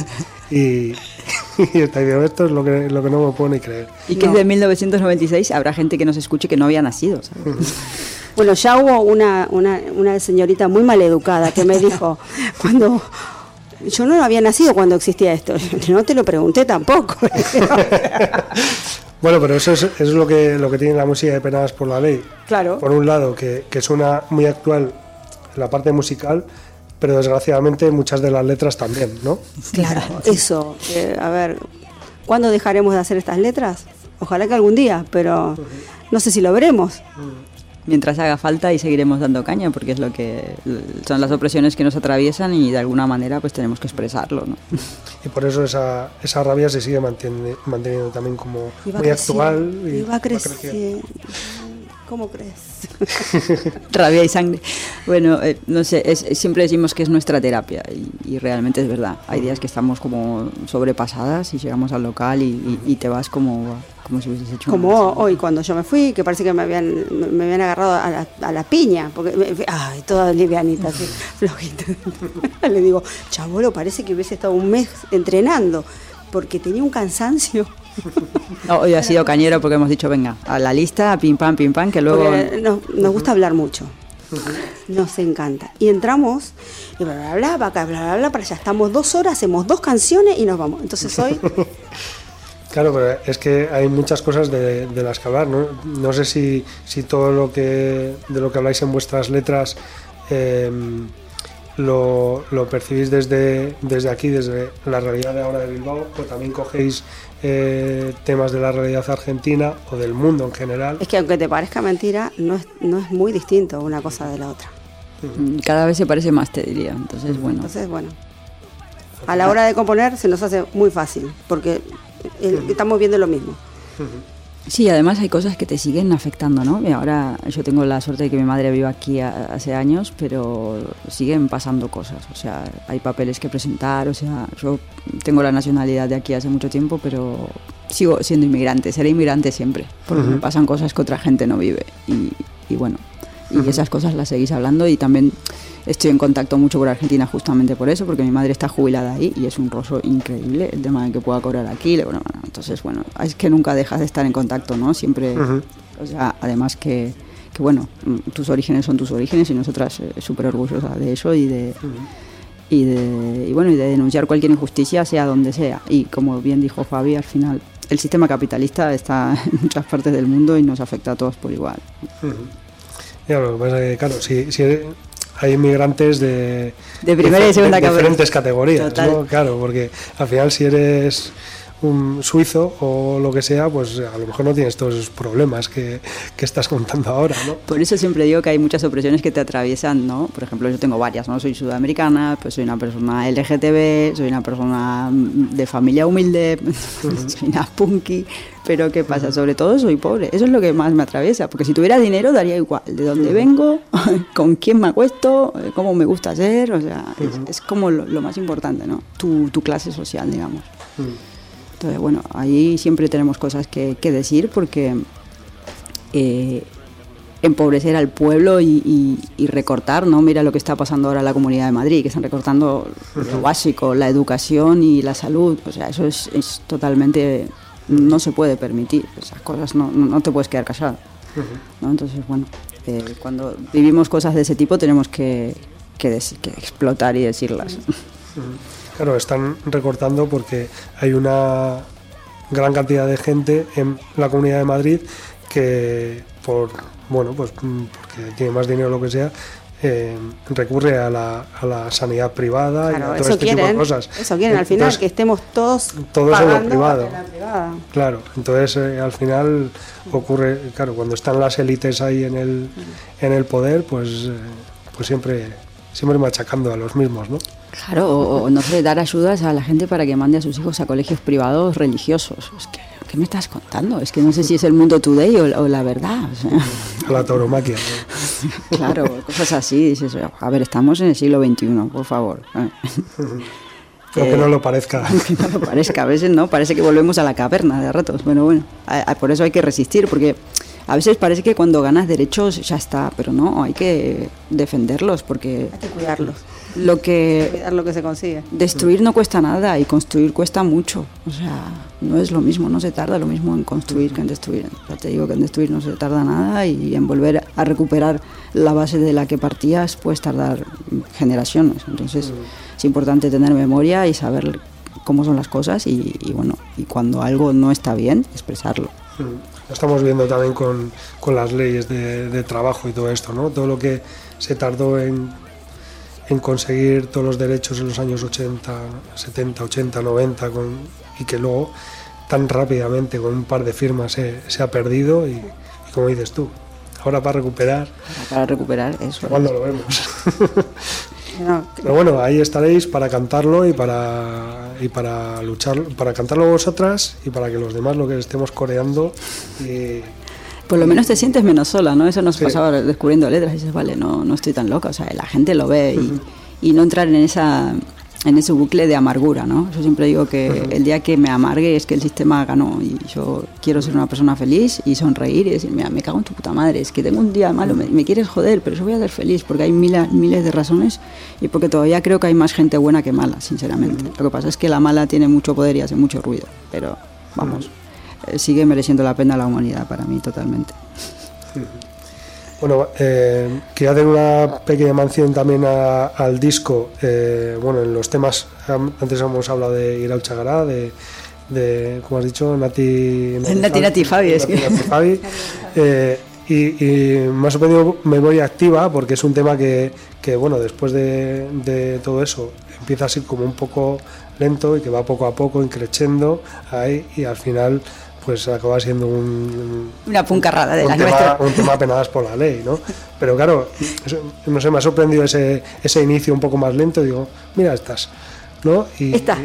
y, y está diciendo, esto es lo que, lo que no me puedo ni creer. Y que es de 1996, habrá gente que nos escuche que no había nacido, ¿sabes? Bueno, ya hubo una, una, una señorita muy maleducada que me dijo, cuando yo no había nacido cuando existía esto, no te lo pregunté tampoco. Bueno, pero eso es, eso es lo, que, lo que tiene la música de Penadas por la Ley. Claro. Por un lado, que, que suena muy actual en la parte musical, pero desgraciadamente muchas de las letras también, ¿no? Claro, eso. eh, a ver, ¿cuándo dejaremos de hacer estas letras? Ojalá que algún día, pero no sé si lo veremos. Mientras haga falta y seguiremos dando caña, porque es lo que son las opresiones que nos atraviesan y de alguna manera pues tenemos que expresarlo, ¿no? Y por eso esa, esa rabia se sigue manteniendo, manteniendo también como Y va muy creciendo, actual. Y va creciendo. creciendo. ¿Cómo crees? Rabia y sangre. Bueno, eh, no sé, es- siempre decimos que es nuestra terapia y, y realmente es verdad. Hay días que estamos como sobrepasadas y llegamos al local y, y- y te vas como, como si hubieses hecho Como una- hoy cuando yo me fui, que parece que me habían, me- me habían agarrado a la, a la piña, porque, me- ay, toda livianita, así, flojita. Le digo, chabolo, parece que hubiese estado un mes entrenando, porque tenía un cansancio. No, hoy ha sido cañero porque hemos dicho, venga, a la lista, pim pam, pim pam, que luego... Porque nos, nos gusta hablar mucho. Nos encanta. Y entramos, y bla, bla, bla, acá, bla, bla, bla, para allá. Estamos dos horas, hacemos dos canciones y nos vamos. Entonces hoy, Claro, pero es que hay muchas cosas de, de las que hablar. No, no sé si, si todo lo que de lo que habláis en vuestras letras eh, lo, lo percibís desde, desde aquí, desde la realidad de ahora de Bilbao, o también cogéis eh, temas de la realidad argentina o del mundo en general. es que aunque te parezca mentira, no es, no es muy distinto una cosa de la otra. Mm, Cada vez se parece más, te diría. Entonces, bueno. Entonces, bueno, a la hora de componer se nos hace muy fácil, porque estamos viendo lo mismo. Sí, además hay cosas que te siguen afectando, ¿no? Y ahora yo tengo la suerte de que mi madre vive aquí a- hace años, pero siguen pasando cosas. O sea, hay papeles que presentar, o sea, yo tengo la nacionalidad de aquí hace mucho tiempo, pero sigo siendo inmigrante, seré inmigrante siempre, porque me pasan cosas que otra gente no vive. Y, y bueno, y esas cosas las seguís hablando y también estoy en contacto mucho con Argentina justamente por eso, porque mi madre está jubilada ahí y es un roso increíble el tema de que pueda cobrar aquí. Bueno, bueno, entonces, bueno, es que nunca dejas de estar en contacto, ¿no? Siempre, o sea, además que, que, bueno, tus orígenes son tus orígenes y nosotras eh, súper orgullosas de eso y de... Y, de, y bueno y de denunciar cualquier injusticia sea donde sea. Y como bien dijo Fabi al final el sistema capitalista está en muchas partes del mundo y nos afecta a todos por igual Ya, lo que pasa es que, claro, si, si hay inmigrantes de, De primera y segunda de diferentes categoría. categorías. ¿no? Claro, porque al final si eres un suizo o lo que sea, pues a lo mejor no tienes todos esos problemas que, que estás contando ahora, ¿no? Por eso siempre digo que hay muchas opresiones que te atraviesan, ¿no? Por ejemplo, yo tengo varias, ¿no? Soy sudamericana, pues soy una persona LGTB, soy una persona de familia humilde, soy una punky, pero ¿qué pasa? Sobre todo soy pobre, eso es lo que más me atraviesa, porque si tuviera dinero daría igual, de dónde vengo, con quién me acuesto, cómo me gusta ser, o sea, es, es como lo, lo más importante, ¿no? Tu, tu clase social, digamos. Entonces, bueno, ahí siempre tenemos cosas que, decir porque eh, empobrecer al pueblo y, recortar, ¿no? Mira lo que está pasando ahora en la Comunidad de Madrid, que están recortando lo básico, la educación y la salud. O sea, eso es, totalmente... No se puede permitir, esas cosas no, no, te puedes quedar callado. ¿no? Entonces, bueno, eh, cuando vivimos cosas de ese tipo tenemos que, que, que explotar y decirlas. Claro, están recortando porque hay una gran cantidad de gente en la Comunidad de Madrid que por bueno pues mm, porque tiene más dinero o lo que sea eh, recurre a la, a la sanidad privada y a todo este tipo de cosas. eso quieren al final, Entonces, que estemos todos todo es en lo pagando privado. la privada. Claro, entonces eh, al final ocurre, claro, cuando están las élites ahí en el, en el poder, pues, eh, pues siempre, siempre machacando a los mismos, ¿no? Claro, o, o, no sé, dar ayudas a la gente para que mande a sus hijos a colegios privados religiosos. Es que, ¿qué me estás contando? Es que no sé si es el mundo today o, o la verdad. o sea, A la tauromaquia. ¿no? claro, cosas así. Dices, a ver, estamos en el siglo XXI, por favor. ¿eh? Aunque no lo parezca. Que no lo parezca, a veces no, parece que volvemos a la caverna de ratos. Bueno, bueno, a- a- por eso hay que resistir, porque a veces parece que cuando ganas derechos ya está, pero no, hay que defenderlos, porque Hay que cuidarlos, lo que cuidar lo que se consigue. Destruir no cuesta nada y construir cuesta mucho. O sea, no es lo mismo, no se tarda lo mismo en construir que en destruir. Ya te digo que en destruir no se tarda nada y en volver a recuperar la base de la que partías puedes tardar generaciones. Entonces es importante tener memoria y saber cómo son las cosas y, y bueno, y cuando algo no está bien, expresarlo. Lo estamos viendo también con, con las leyes de, de trabajo y todo esto, ¿no? Todo lo que se tardó en, en conseguir todos los derechos en los años 80, 70, 80, 90 con, y que luego tan rápidamente con un par de firmas se, se ha perdido y, y como dices tú, ahora para recuperar, Para recuperar eso. cuando lo vemos. No, Pero bueno, ahí estaréis para cantarlo y para, y para luchar, para cantarlo vosotras y para que los demás lo que estemos coreando Por lo menos te sientes menos sola, ¿no? Eso nos Sí. pasaba descubriendo letras y dices, vale, no, no estoy tan loca. O sea, la gente lo ve y, y no entrar en esa en ese bucle de amargura, ¿no? Yo siempre digo que el día que me amargue es que el sistema ganó y yo quiero ser una persona feliz y sonreír y decir, mira, me cago en tu puta madre, es que tengo un día malo, me, me quieres joder, pero yo voy a ser feliz porque hay miles, miles de razones y porque todavía creo que hay más gente buena que mala, sinceramente. Lo que pasa es que la mala tiene mucho poder y hace mucho ruido, pero vamos, eh, sigue mereciendo la pena la humanidad para mí totalmente. Bueno, eh, quería hacer una pequeña mención también a- al disco. eh, bueno, en los temas, antes hemos hablado de Ir al Chagará, de, de, como has dicho, Nati... Nati, Nati, Fabi, es que- Nati, Fabi. Eh, y, y me ha sorprendido Memoria Activa porque es un tema que, que, bueno, después de, de todo eso empieza así como un poco lento y que va poco a poco increciendo ahí y al final pues acaba siendo un, Una puncarrada de un tema, un tema penadas por la ley, ¿no? Pero claro, eso- no sé, me ha sorprendido ese, ese inicio un poco más lento. Digo, mira estas, ¿no? Y, Esta.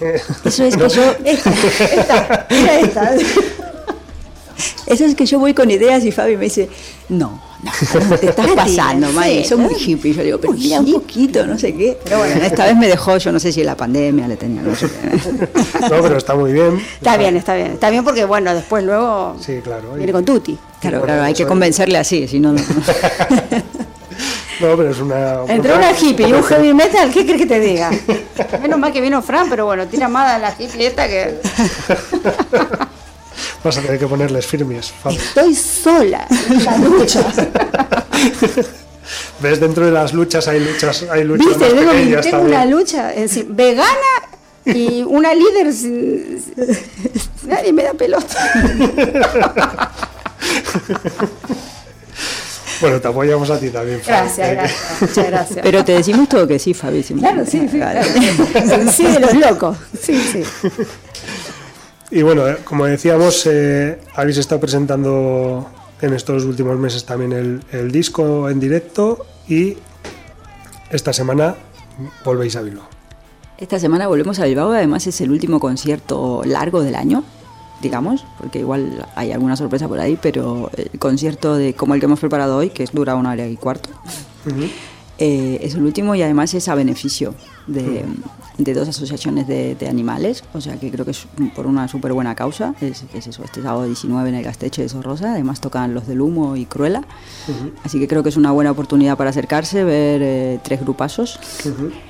eh, Eso es que yo... Esta, esta, mira esta. Eso es que yo voy con ideas y Fabi me dice, no, no, te estás pasando, May, son muy hippies. Yo digo, pero mira un poquito, no sé qué. Pero bueno, esta vez me dejó, yo no sé si la pandemia le tenía, no sé qué. No, pero está muy bien. Está bien, está bien. Está bien porque, bueno, después luego Sí, claro. viene con Tuti. Claro, claro, hay que convencerle así, si no, no. No, pero es una. Entre una hippie y un heavy metal, ¿qué crees que te diga? Menos mal que vino Fran, pero bueno, tira más la hippie esta que... Vas a tener que ponerles firmes, Fabi. Estoy sola en la lucha. ¿Ves? Dentro de las luchas hay luchas, hay luchas ¿Viste? más Tengo, pequeñas tengo una lucha es decir, vegana y una líder sin... Nadie me da pelota. Bueno, te apoyamos a ti también, Fabi. Gracias, gracias. Muchas gracias. Pero te decimos todo que sí, Fabi. Claro, sí, sí, Vale. claro. Sí, de los locos. Sí, sí. Y bueno, eh, como decíamos, eh, habéis estado presentando en estos últimos meses también el, el disco en directo y esta semana volvéis a Bilbao. Esta semana volvemos a Bilbao, además es el último concierto largo del año, digamos, porque igual hay alguna sorpresa por ahí, pero el concierto de como el que hemos preparado hoy, que dura una hora y cuarto, eh, es el último y además es a beneficio de, de dos asociaciones de, de animales, o sea que creo que es por una súper buena causa, es, es eso, este sábado 19 en el Gasteche de Sorrosa, además tocan Los del Humo y Cruela, así que creo que es una buena oportunidad para acercarse, ver eh, tres grupazos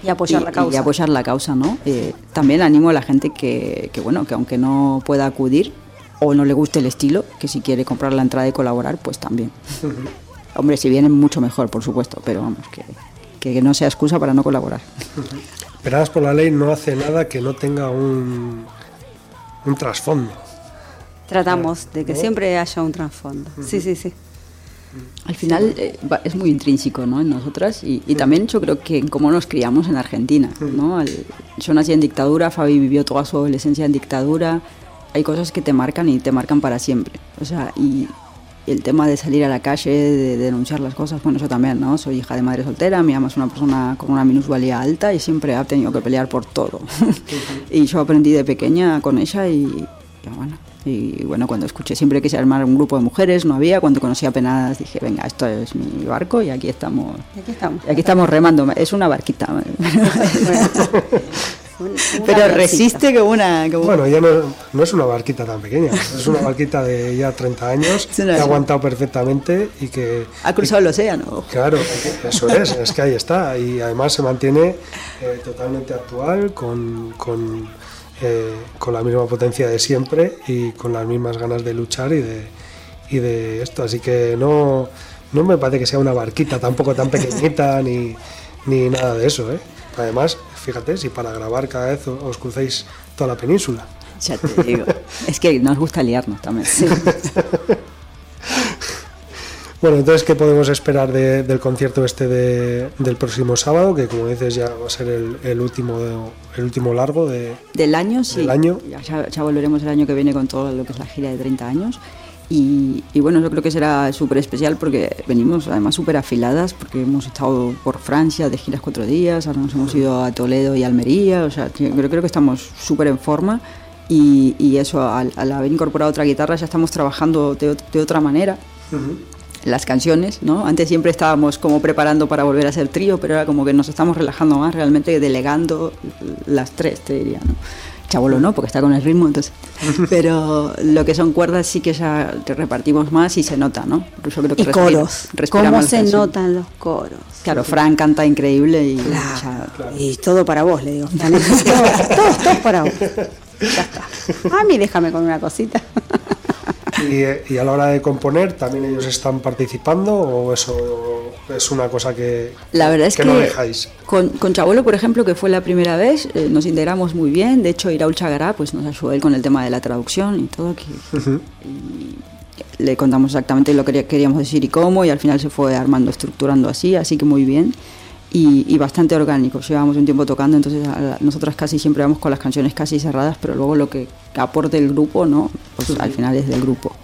Y apoyar la causa. y apoyar la causa, ¿no? Eh, también animo a la gente que, que, bueno, que aunque no pueda acudir o no le guste el estilo, que si quiere comprar la entrada y colaborar, pues también. Hombre, si vienen mucho mejor, por supuesto, pero vamos, que, que no sea excusa para no colaborar. Peradas por la ley no hace nada que no tenga un, un trasfondo. Tratamos de que siempre haya un trasfondo. Sí, sí, sí. Al final eh, es muy intrínseco ¿no? en nosotras y, y también yo creo que en cómo nos criamos en Argentina. ¿no? Al- yo nací en dictadura, Fabi vivió toda su adolescencia en dictadura. Hay cosas que te marcan y te marcan para siempre. O sea, y el tema de salir a la calle, de denunciar las cosas, bueno, yo también, ¿no? Soy hija de madre soltera, mi mamá es una persona con una minusvalía alta y siempre ha tenido que pelear por todo. y yo aprendí de pequeña con ella y, y bueno, y bueno, cuando escuché siempre que se armara un grupo de mujeres, no había. Cuando conocí a Penadas dije, venga, esto es mi barco y aquí estamos. Y Aquí estamos. y aquí estamos remando. Es una barquita. Un- Pero resiste como una. como- Bueno, ya no, no es una barquita tan pequeña, es una barquita de ya 30 años que ha aguantado perfectamente y que ha cruzado el océano. Claro, eso es, es que ahí está. Y además se mantiene eh, totalmente actual, con, con, eh, con la misma potencia de siempre y con las mismas ganas de luchar y de, y de esto. Así que no, no me parece que sea una barquita tampoco tan pequeñita ni, ni nada de eso. ¿eh? Además, fíjate, si para grabar cada vez os crucéis toda la península. Ya te digo. es que nos gusta liarnos también. Bueno, entonces, ¿qué podemos esperar de- del concierto este de- del próximo sábado? Que como dices ya va a ser el, el último, el último largo de... Del año, sí. Del año. Ya volveremos el año que viene con todo lo que es la gira de 30 años. Y, y bueno, yo creo que será súper especial porque venimos además súper afiladas porque hemos estado por Francia de giras cuatro días, ahora nos hemos ido a Toledo y Almería, o sea, que- creo, creo que estamos súper en forma y, y eso, al, al haber incorporado otra guitarra ya estamos trabajando de, de otra manera las canciones, ¿no? Antes siempre estábamos como preparando para volver a ser trío, pero ahora como que nos estamos relajando más, realmente delegando las tres, te diría, ¿no? Chabolo no, porque está con el ritmo, entonces. Pero lo que son cuerdas sí que ya te repartimos más y se nota, ¿no? Yo creo que Y respira- coros. ¿Cómo se canción. notan los coros? Claro, Fran canta increíble y ya- Y todo para vos, le digo. Fran, todo, todo, todo para vos. Ya está. A mí déjame con una cosita. Y, y a la hora de componer, ¿también ellos están participando o eso es una cosa que, La verdad es que, no dejáis? Con, con Chabolo, por ejemplo, que fue la primera vez, eh, nos integramos muy bien. De hecho, Iraul Chagará pues, nos ayudó él con el tema de la traducción y todo. Que, y le contamos exactamente lo que queríamos decir y cómo, y al final se fue armando, estructurando así, así que muy bien. Y, y bastante orgánico. Llevamos un tiempo tocando, entonces la- nosotras casi siempre vamos con las canciones casi cerradas, pero luego lo que aporte el grupo, ¿no? Pues al final es del grupo.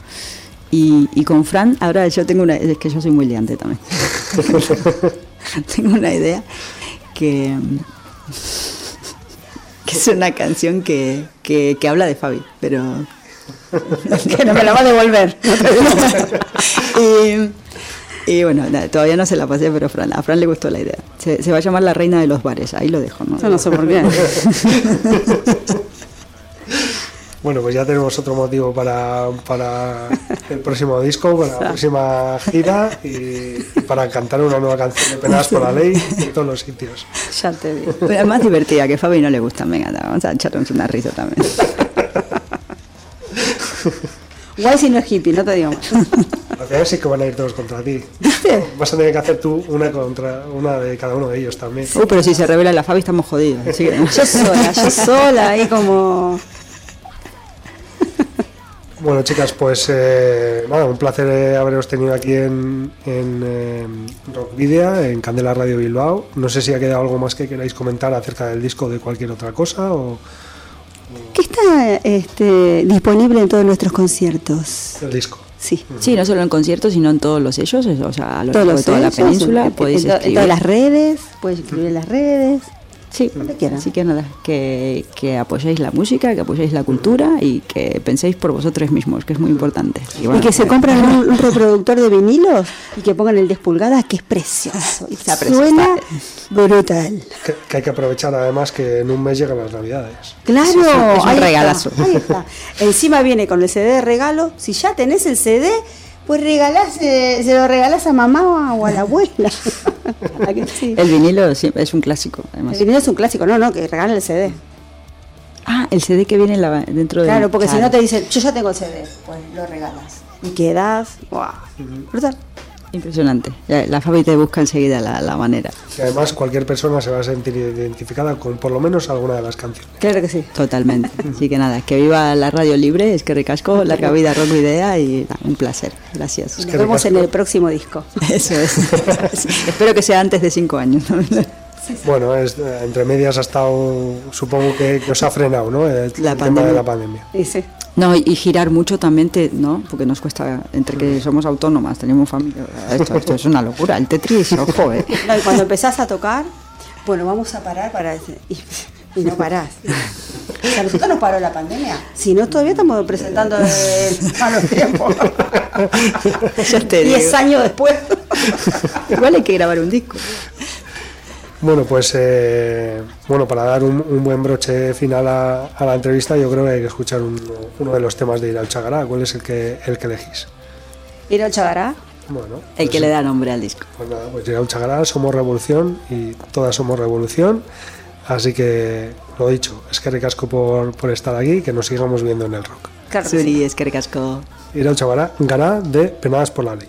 Y, y con Fran, ahora yo tengo una. Es que yo soy muy liante también. tengo una idea que. que es una canción que, que, que habla de Fabi, pero que no me la va a devolver. y, y bueno, todavía no se la pasé, pero Fran- a Fran le gustó la idea. Se, se va a llamar la reina de los bares, ahí lo dejo, ¿no? Yo no sé por qué. Bueno, pues ya tenemos otro motivo para, para el próximo disco, para la próxima gira y, y para cantar una nueva canción de Penas por la Ley en todos los sitios. ya te digo. Pero es más divertida, que a Fabi no le gusta. Venga, vamos a echarnos una risa también. Guay si no es hippie, no te digo más. Al final sí que van a ir todos contra ti. Vas a tener que hacer tú una contra una de cada uno de ellos también. Uh, pero si se revela la Fabi estamos jodidos. así que- Yo sola, yo sola, ahí como... Bueno, chicas, pues eh, nada, un placer eh, haberos tenido aquí en, en eh, Rock Video, en Candela Radio Bilbao. No sé si ha quedado algo más que queráis comentar acerca del disco o de cualquier otra cosa. O Que está este, disponible en todos nuestros conciertos. el disco. Sí. Sí, no solo en conciertos, sino en todos los sellos, o sea, a lo largo de toda la península en- podéis en, en todas las redes, puedes escribir en las redes. Sí, donde quieran. así que nada, que, que apoyéis la música, que apoyéis la cultura y que penséis por vosotros mismos, que es muy importante. Y bueno, que se compren un, un reproductor de vinilos y que pongan el 10 pulgadas, que es precioso. Y Está precioso, suena brutal. Que, que hay que aprovechar además que en un mes llegan las navidades. Claro, es un ahí está, regalazo. ahí está. Encima viene con el CD de regalo. Si ya tenés el CD, pues regalás, eh, se lo regalás a mamá o a la abuela. ¿A que sí? El vinilo es un clásico, además. El vinilo es un clásico, no, no, que regalen el CD. Ah, el CD que viene en la- dentro de... Claro, porque si no te dicen, yo ya tengo el CD, pues lo regalas. Y quedas, ¡guau! Brutal. Impresionante. Ya, La Fabi te busca enseguida la, la manera. Y además cualquier persona se va a sentir identificada con por lo menos alguna de las canciones. Claro que sí. Totalmente. Así que nada, que viva la radio libre, es que ricasco, larga vida rock idea y nada, un placer. Gracias. Nos que vemos en el próximo disco. Eso es. Espero que sea antes de cinco años. Bueno, es, eh, entre medias ha estado, supongo que, que os ha frenado, ¿no? El, La el tema pandemia. de la pandemia. Y sí. No, y girar mucho también, te, ¿no? Porque nos cuesta, entre que somos autónomas, tenemos familia, esto, esto es una locura. El Tetris, ojo, ¿eh? No, y cuando empezás a tocar, bueno, vamos a parar para... Y, y no parás. O sea, a nosotros nos paró la pandemia. Si no, todavía estamos presentando el malos tiempos. Ya te digo. Diez años después. Igual hay que grabar un disco. Bueno, pues eh, bueno, para dar un, un buen broche final a, a la entrevista, yo creo que hay que escuchar un- uno de los temas de Ir al Chagará. ¿Cuál es el que, el que elegís? Ir al Chagará. Bueno, El pues, que le da nombre al disco. pues nada, pues Ir al Chagará, somos revolución y todas somos revolución. Así que, lo dicho, es que ricasco por, por estar aquí, que nos sigamos viendo en el rock. Claro. Suri, es que ricasco. Ir al Chagará, Gará de Penadas por la Ley.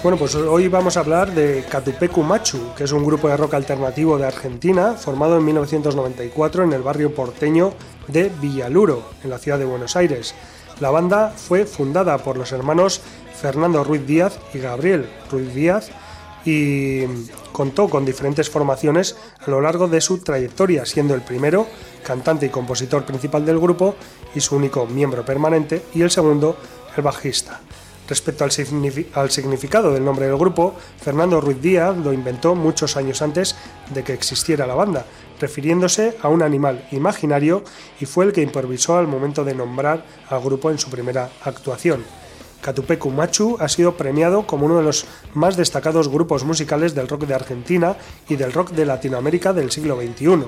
Bueno, pues hoy vamos a hablar de Catupecu Machu, que es un grupo de rock alternativo de Argentina formado en 1994 en el barrio porteño de Villaluro, en la ciudad de Buenos Aires. La banda fue fundada por los hermanos Fernando Ruiz Díaz y Gabriel Ruiz Díaz y contó con diferentes formaciones a lo largo de su trayectoria, siendo el primero cantante y compositor principal del grupo y su único miembro permanente, y el segundo el bajista. Respecto al, signifi- al significado del nombre del grupo, Fernando Ruiz Díaz lo inventó muchos años antes de que existiera la banda, refiriéndose a un animal imaginario y fue el que improvisó al momento de nombrar al grupo en su primera actuación. Catupecu Machu ha sido premiado como uno de los más destacados grupos musicales del rock de Argentina y del rock de Latinoamérica del siglo XXI.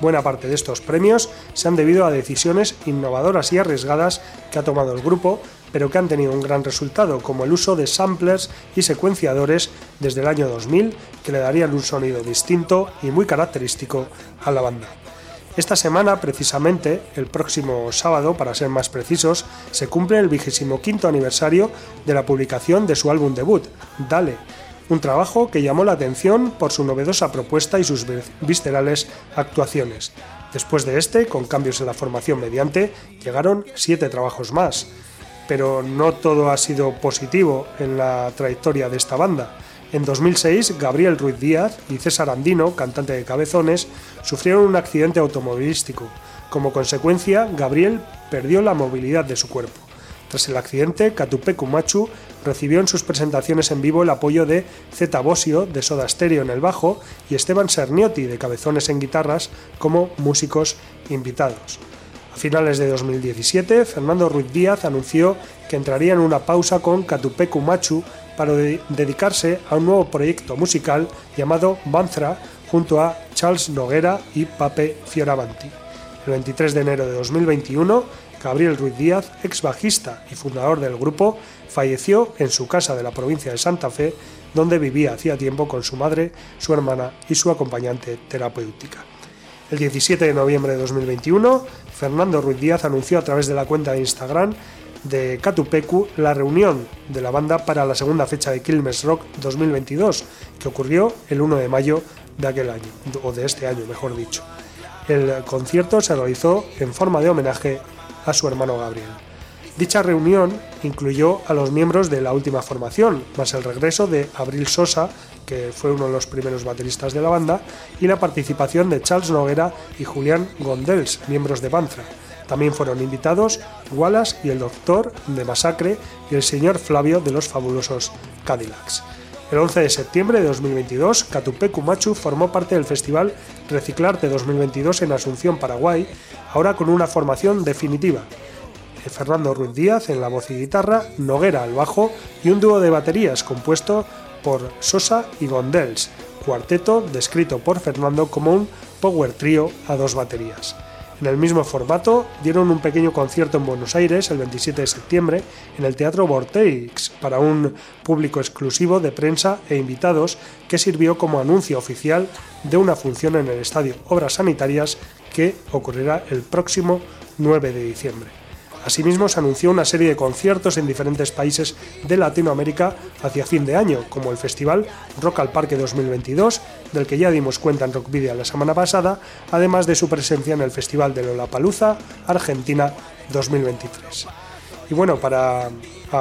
Buena parte de estos premios se han debido a decisiones innovadoras y arriesgadas que ha tomado el grupo, pero que han tenido un gran resultado, como el uso de samplers y secuenciadores desde el año 2000, que le darían un sonido distinto y muy característico a la banda. Esta semana, precisamente, el próximo sábado, para ser más precisos, se cumple el vigésimo quinto aniversario de la publicación de su álbum debut, Dale, un trabajo que llamó la atención por su novedosa propuesta y sus vi- viscerales actuaciones. Después de este, con cambios en la formación mediante, llegaron siete trabajos más. Pero no todo ha sido positivo en la trayectoria de esta banda. En 2006, Gabriel Ruiz Díaz y César Andino, cantante de Cabezones, sufrieron un accidente automovilístico. Como consecuencia, Gabriel perdió la movilidad de su cuerpo. Tras el accidente, Catupecu Machu recibió en sus presentaciones en vivo el apoyo de Zeta Bosio de Soda Stereo en el bajo y Esteban Serniotti de Cabezones en guitarras como músicos invitados. A finales de 2017, Fernando Ruiz Díaz anunció que entraría en una pausa con Catupecu Machu para de- dedicarse a un nuevo proyecto musical llamado Banzra junto a Charles Noguera y Pape Fioravanti. El 23 de enero de 2021, Gabriel Ruiz Díaz, ex bajista y fundador del grupo, falleció en su casa de la provincia de Santa Fe, donde vivía hacía tiempo con su madre, su hermana y su acompañante terapéutica. El 17 de noviembre de 2021, Fernando Ruiz Díaz anunció a través de la cuenta de Instagram de Catupecu la reunión de la banda para la segunda fecha de Quilmes Rock 2022, que ocurrió el 1 de mayo de aquel año, o de este año, mejor dicho. El concierto se realizó en forma de homenaje a su hermano Gabriel. Dicha reunión incluyó a los miembros de la última formación, más el regreso de Abril Sosa, que fue uno de los primeros bateristas de la banda, y la participación de Charles Noguera y Julián Gondels, miembros de Banzra. También fueron invitados Wallace y el Doctor de Masacre y el señor Flavio de los fabulosos Cadillacs. El 11 de septiembre de 2022, Catupecu Machu formó parte del festival Reciclarte 2022 en Asunción, Paraguay, ahora con una formación definitiva. Fernando Ruiz Díaz en la voz y guitarra, Noguera al bajo y un dúo de baterías compuesto por Sosa y Gondels, cuarteto descrito por Fernando como un power trio a dos baterías. En el mismo formato dieron un pequeño concierto en Buenos Aires el 27 de septiembre en el Teatro Vortex para un público exclusivo de prensa e invitados que sirvió como anuncio oficial de una función en el Estadio Obras Sanitarias que ocurrirá el próximo 9 de diciembre. Asimismo, se anunció una serie de conciertos en diferentes países de Latinoamérica hacia fin de año, como el Festival Rock al Parque 2022, del que ya dimos cuenta en Rockvidia la semana pasada, además de su presencia en el Festival de Lollapalooza Argentina 2023. Y bueno, para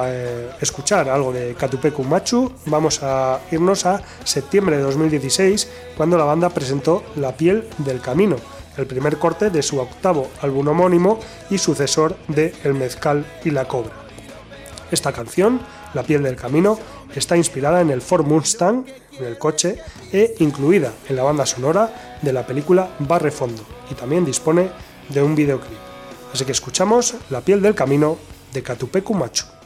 eh, escuchar algo de Catupecu Machu, vamos a irnos a septiembre de 2016, cuando la banda presentó La piel del camino el primer corte de su octavo álbum homónimo y sucesor de El Mezcal y la Cobra. Esta canción, La piel del camino, está inspirada en el Ford Mustang, en el coche, e incluida en la banda sonora de la película Barre Fondo, y también dispone de un videoclip. Así que escuchamos La piel del camino de Catupecu Machu.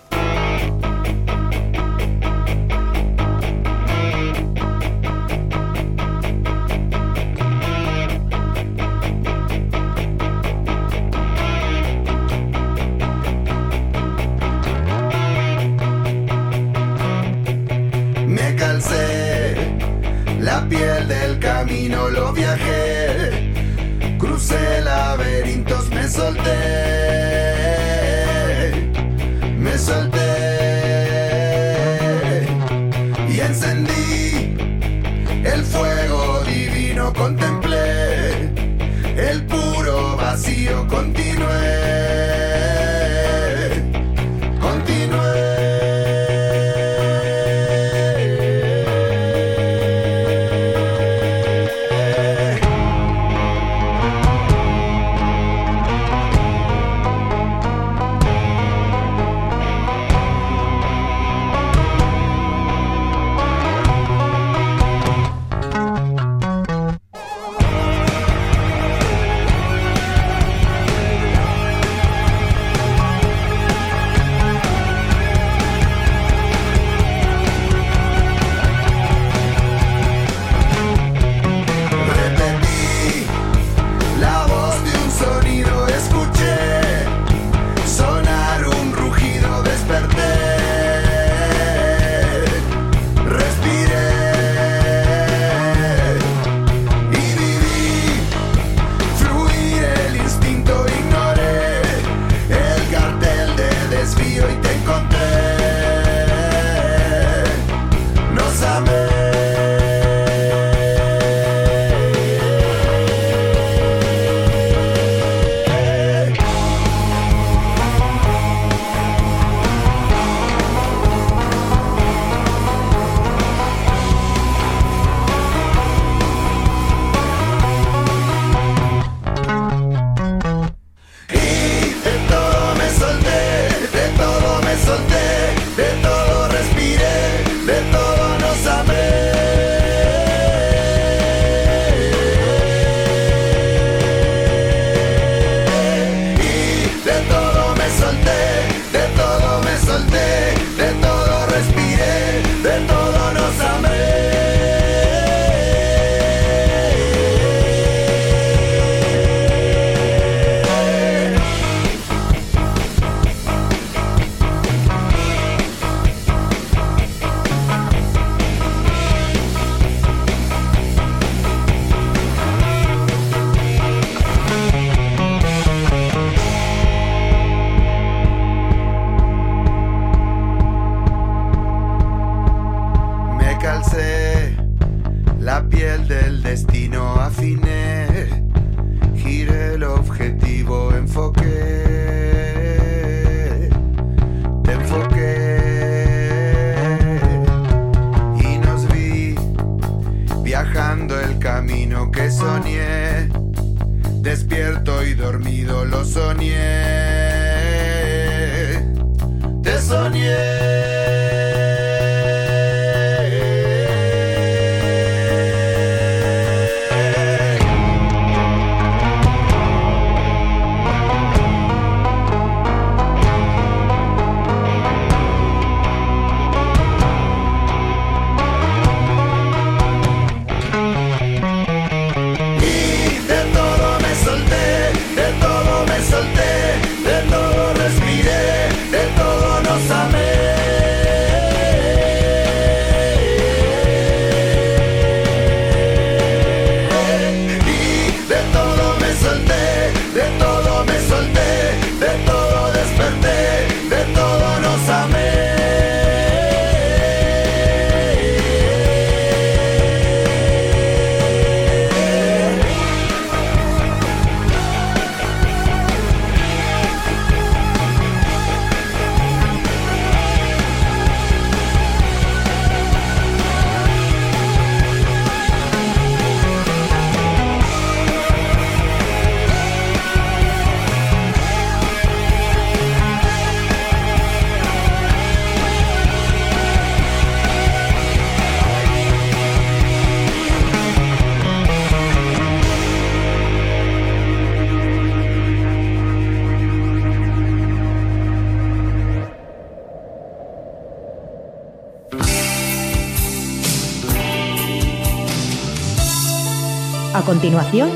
Continuación,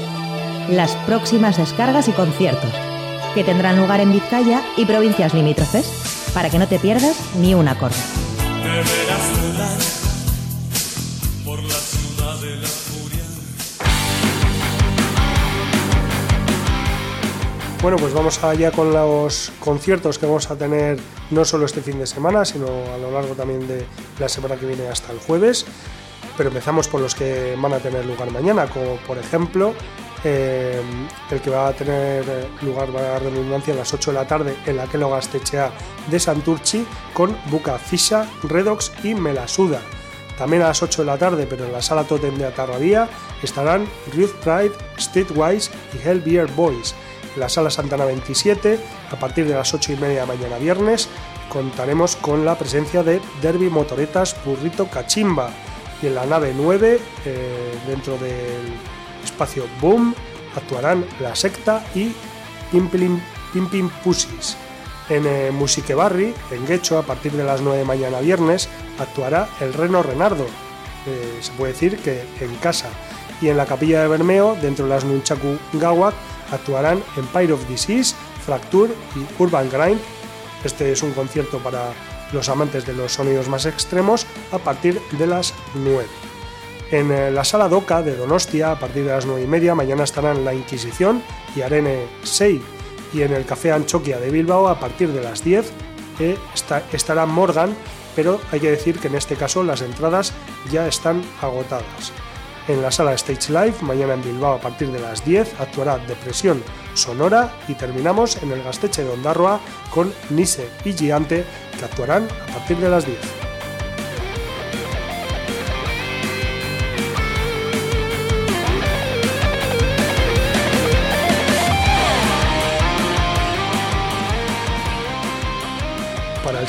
las próximas descargas y conciertos, que tendrán lugar en Vizcaya y provincias limítrofes, para que no te pierdas ni un acorde. Bueno, pues vamos allá con los conciertos que vamos a tener no solo este fin de semana, sino a lo largo también de la semana que viene hasta el jueves. Pero empezamos por los que van a tener lugar mañana, como por ejemplo eh, el que va a tener lugar, va a dar redundancia, a las 8 de la tarde en la que lo Gastechea de Santurchi con Buca Fisha, Redox y Melasuda. También a las 8 de la tarde, pero en la sala Totem de Atarrabía, estarán Ruth Pride, Streetwise y Hell Beer Boys. En la sala Santana 27, a partir de las 8 y media mañana viernes, contaremos con la presencia de Derby Motoretas Burrito Cachimba. Y en la nave 9, eh, dentro del espacio Boom, actuarán La Secta y Pimpin, Pimpin Pussies. En eh, Musique Barri, en Guecho, a partir de las 9 de mañana viernes, actuará el Reno Renardo, eh, se puede decir que en casa. Y en la capilla de Bermeo, dentro de las Nunchaku Gawak, actuarán Empire of Disease, Fracture y Urban Grind. Este es un concierto para los amantes de los sonidos más extremos a partir de las 9. En eh, la sala DOCA de Donostia, a partir de las 9 y media, mañana estarán La Inquisición y Arene 6. Y en el Café Anchoquia de Bilbao, a partir de las 10, eh, estará Morgan, pero hay que decir que en este caso las entradas ya están agotadas. En la sala Stage Live, mañana en Bilbao a partir de las 10, actuará Depresión Sonora y terminamos en el Gasteche de Ondarroa con Nise y Giante, que actuarán a partir de las 10.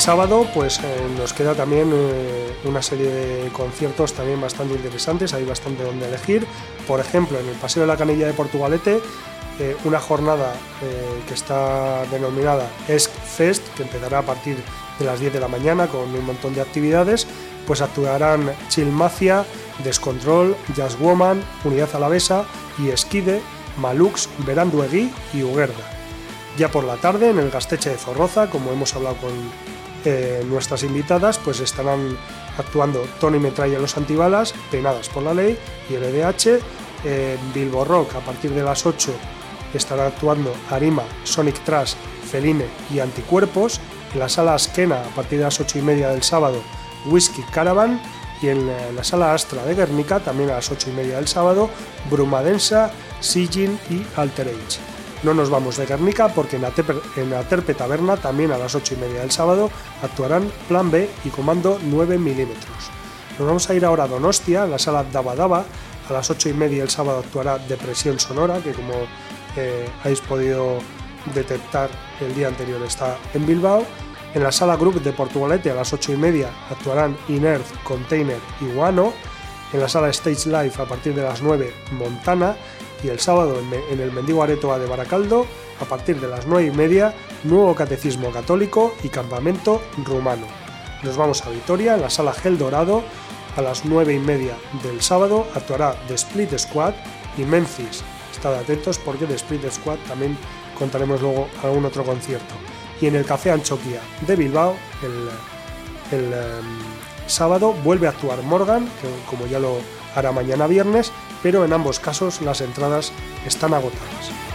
Sábado, pues eh, nos queda también eh, una serie de conciertos también bastante interesantes, hay bastante donde elegir. Por ejemplo, en el Paseo de la Canilla de Portugalete, eh, una jornada que está denominada ESC Fest, que empezará a partir de las 10 de la mañana con un montón de actividades, pues actuarán Chill Mafia, Descontrol, Jazz Woman, Unidad Alavesa y Esquide, Malux, Veranduegui y Uguerda. Ya por la tarde, en el Gasteche de Zorroza, como hemos hablado con eh, nuestras invitadas, pues estarán actuando Tony Metralla los Antibalas, Penadas por la Ley y el EDH. Bilbo Rock, a partir de las 8, estará actuando Arima, Sonic Trash, Feline y Anticuerpos. En la sala Askena, a partir de las 8 y media del sábado, Whisky Caravan. Y en la, la sala Astra de Guernica, también a las 8 y media del sábado, Brumadensa, Sijin y Alter Age. No nos vamos de Guernica porque en Aterpe, en Aterpe Taberna, también a las 8 y media del sábado, actuarán Plan B y Comando 9 milímetros. Nos vamos a ir ahora a Donostia, en la sala Daba Daba. A las 8 y media el sábado actuará Depresión Sonora, que como eh, habéis podido detectar el día anterior está en Bilbao. En la sala Group de Portugalete a las 8 y media actuarán Inert, Container y Guano. En la sala Stage Live a partir de las 9 Montana. Y el sábado en, el Mendigo Aretoa de Baracaldo a partir de las 9 y media Nuevo Catecismo Católico y Campamento Rumano. Nos vamos a Vitoria en la sala Gel Dorado a las 9 y media del sábado actuará The Split Squad y Memphis. Estad atentos porque de Split Squad también contaremos luego algún otro concierto. Y en el Café Anchoquia de Bilbao, el, el, em, sábado, vuelve a actuar Morgan, que como ya lo hará mañana viernes, pero en ambos casos las entradas están agotadas.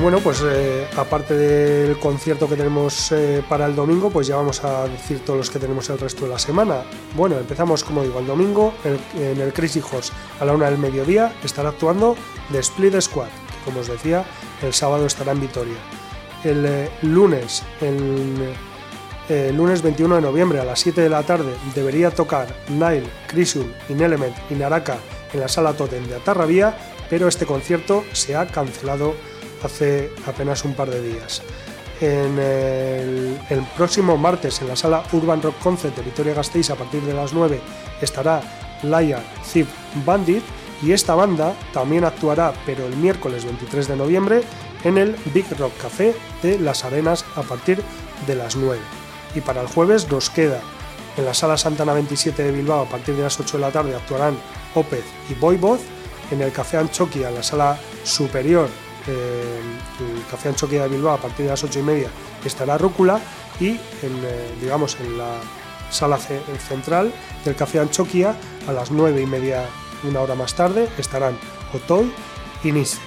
Bueno, pues eh, aparte del concierto que tenemos eh, para el domingo, pues ya vamos a decir todos los que tenemos el resto de la semana. Bueno, empezamos como digo el domingo en el Crazy Horse a la una del mediodía estará actuando The Split Squad, que como os decía, el sábado estará en Vitoria. El eh, lunes, el lunes 21 de noviembre a las 7 de la tarde debería tocar Nile, Crisium, Inelement y Naraka en la sala Totem de Atarrabía, pero este concierto se ha cancelado hace apenas un par de días. En el, próximo martes en la sala Urban Rock Concert de Vitoria Gasteiz a partir de las 9 estará Liar, Thief, Bandit Y esta banda también actuará, pero el miércoles 23 de noviembre, en el Big Rock Café de Las Arenas a partir de las 9. Y para el jueves nos queda en la Sala Santana 27 de Bilbao a partir de las 8 de la tarde actuarán Opeth y Voivod. En el Café Anchoquia, en la sala superior, eh, el Café Anchoquia de Bilbao a partir de las 8 y media estará Rúcula y en, eh, digamos en la sala ce- central del Café Anchoquia a las 9 y media, una hora más tarde, estarán Otoy y Nice.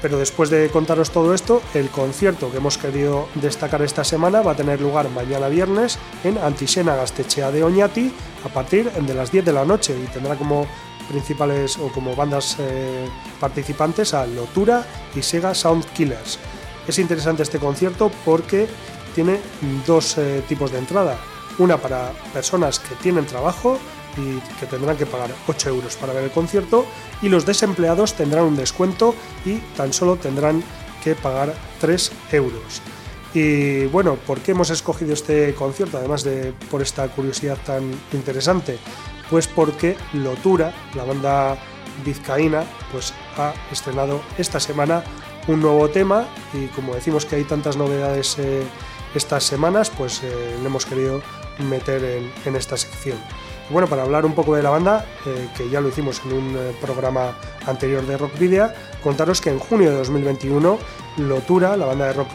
Pero después de contaros todo esto, el concierto que hemos querido destacar esta semana va a tener lugar mañana viernes en Antisena Gastechea de Oñati a partir de las 10 de la noche y tendrá como principales o como bandas eh, participantes a Lotura y Sega Sound Killers. Es interesante este concierto porque tiene dos eh, tipos de entrada. Una para personas que tienen trabajo y que tendrán que pagar 8 euros para ver el concierto y los desempleados tendrán un descuento y tan solo tendrán que pagar 3 euros. Y bueno, ¿por qué hemos escogido este concierto? Además de por esta curiosidad tan interesante, pues porque Lotura, la banda vizcaína, pues ha estrenado esta semana un nuevo tema y como decimos que hay tantas novedades eh, estas semanas, pues eh, le hemos querido meter en, esta sección. Bueno, para hablar un poco de la banda, eh, que ya lo hicimos en un programa anterior de Rock Video, contaros que en junio de 2021 Lotura, la banda de rock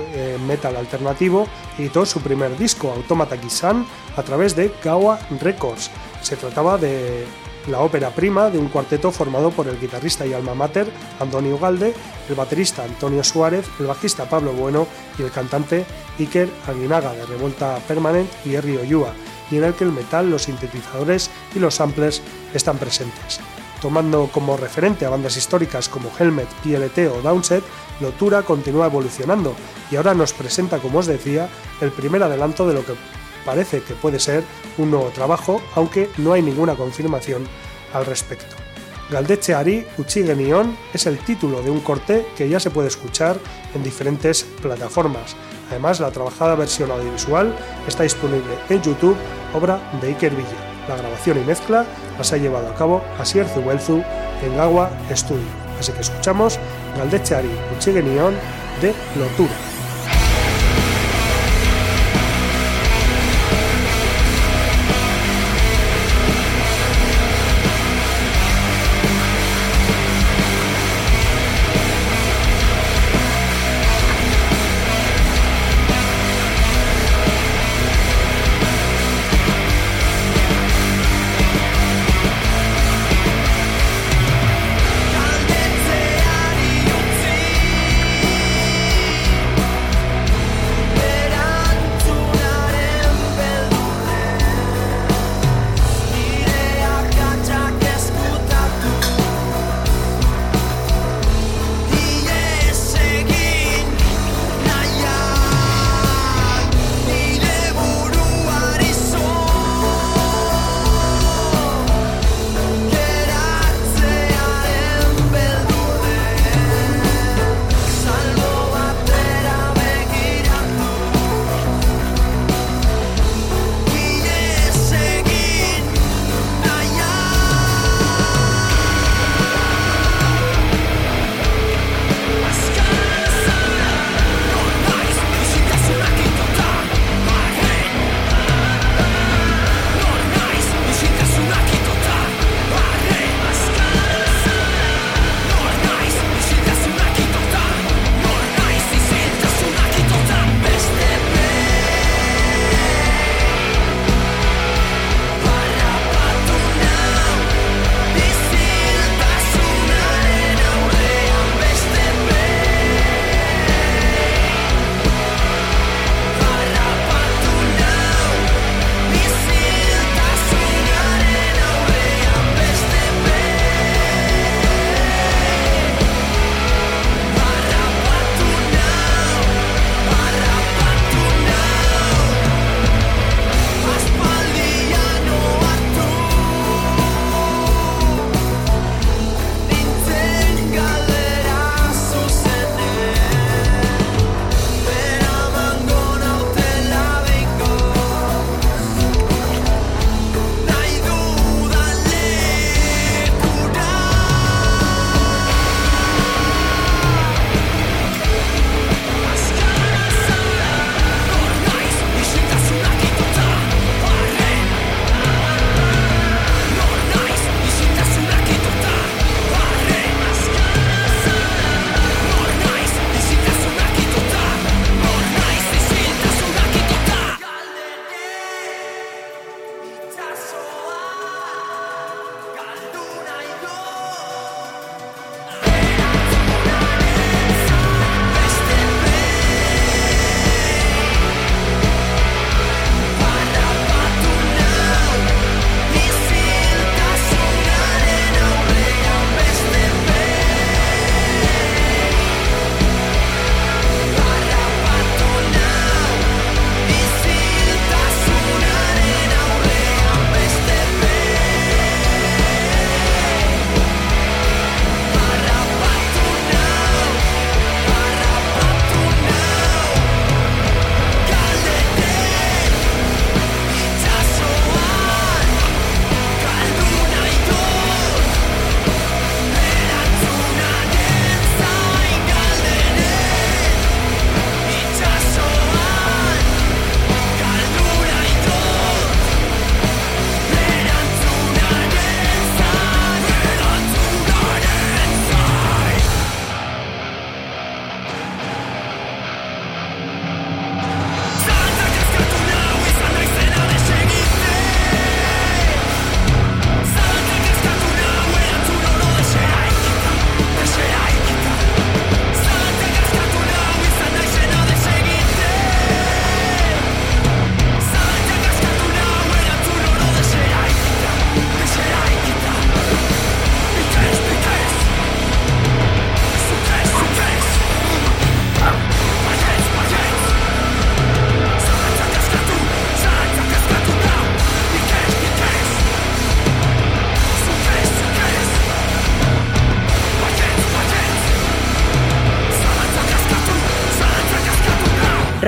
metal alternativo, editó su primer disco, Automata Kisan, a través de Gawa Records. Se trataba de la ópera prima de un cuarteto formado por el guitarrista y alma mater Antonio Galde, el baterista Antonio Suárez, el bajista Pablo Bueno y el cantante Iker Aguinaga de Revolta Permanent y Erri Oyua, y en el que el metal, los sintetizadores y los samplers están presentes. Tomando como referente a bandas históricas como Helmet, PLT o Downset, Lotura continúa evolucionando y ahora nos presenta, como os decía, el primer adelanto de lo que parece que puede ser un nuevo trabajo, aunque no hay ninguna confirmación al respecto. Galdetxeari Uchigenion es el título de un corte que ya se puede escuchar en diferentes plataformas. Además, la trabajada versión audiovisual está disponible en YouTube, obra de Iker Villa. La grabación y mezcla las ha llevado a cabo Asier Zubelzu en Gawa Studio. Así que escuchamos Galdetxeari Uchigenion de Lotura.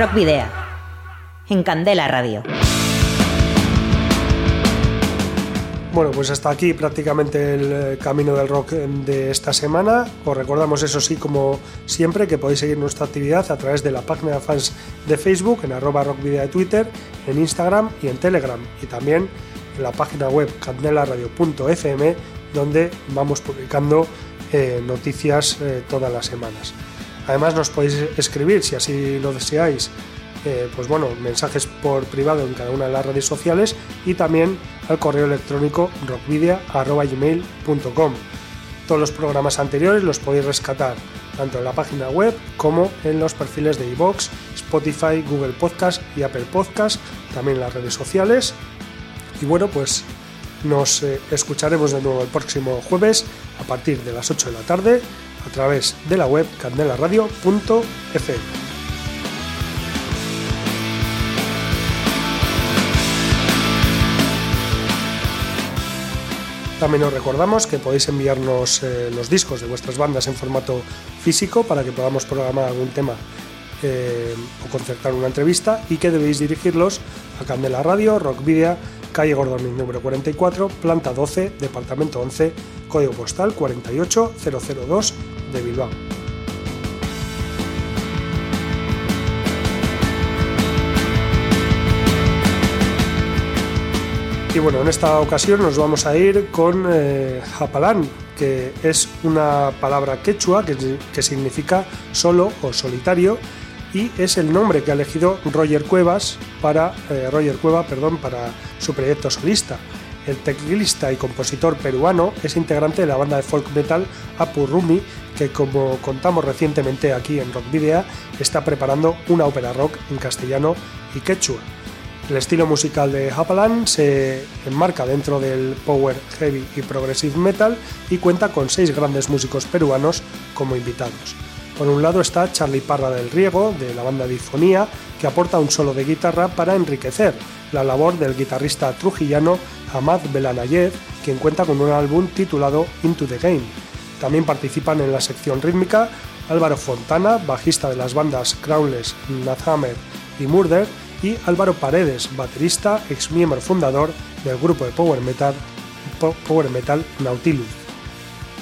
Rock Video. En Candela Radio. Bueno, pues hasta aquí prácticamente el eh, camino del rock eh, de esta semana. Os recordamos, eso sí, como siempre, que podéis seguir nuestra actividad a través de la página de fans de Facebook, en arroba rockvidea de Twitter, en Instagram y en Telegram. Y también en la página web candelaradio.fm, donde vamos publicando eh, noticias eh, todas las semanas. Además, nos podéis escribir, si así lo deseáis, eh, pues bueno, mensajes por privado en cada una de las redes sociales y también al correo electrónico rockvidia.gmail.com. Todos los programas anteriores los podéis rescatar tanto en la página web como en los perfiles de iVoox, Spotify, Google Podcast y Apple Podcast, también en las redes sociales. Y bueno, pues nos eh, escucharemos de nuevo el próximo jueves a partir de las 8 de la tarde a través de la web candelaradio.fm. También os recordamos que podéis enviarnos eh, los discos de vuestras bandas en formato físico para que podamos programar algún tema eh, o concertar una entrevista y que debéis dirigirlos a Candela Radio, Rock Video, calle Gordon número 44, planta 12, departamento 11, código postal 48002 de Bilbao. Y bueno, en esta ocasión nos vamos a ir con eh, Japalán, que es una palabra quechua que, que significa solo o solitario y es el nombre que ha elegido Roger Cuevas para eh, Roger Cueva, perdón, para su proyecto solista. El teclista y compositor peruano es integrante de la banda de folk metal Apurumi, que como contamos recientemente aquí en Rock Video, está preparando una ópera rock en castellano y quechua. El estilo musical de Hapalan se enmarca dentro del power, heavy y progressive metal y cuenta con seis grandes músicos peruanos como invitados. Por un lado está Charlie Parra del Riego, de la banda Difonía, aporta un solo de guitarra para enriquecer la labor del guitarrista trujillano Hamad Belanayev, quien cuenta con un álbum titulado Into the Game. También participan en la sección rítmica Álvaro Fontana, bajista de las bandas Crownless, Nazhammer y Murder, y Álvaro Paredes, baterista, ex miembro fundador del grupo de power metal, power metal Nautilus.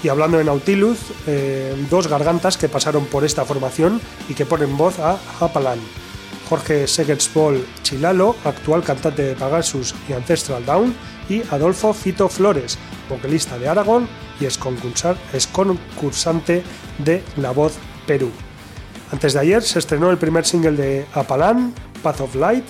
Y hablando de Nautilus, eh, dos gargantas que pasaron por esta formación y que ponen voz a Hapalan. Jorge Segetsbol Chilalo, actual cantante de Pegasus y Ancestral Down, y Adolfo Fito Flores, vocalista de Aragón y es concursante de La Voz Perú. Antes de ayer se estrenó el primer single de Apalan, Path of Light.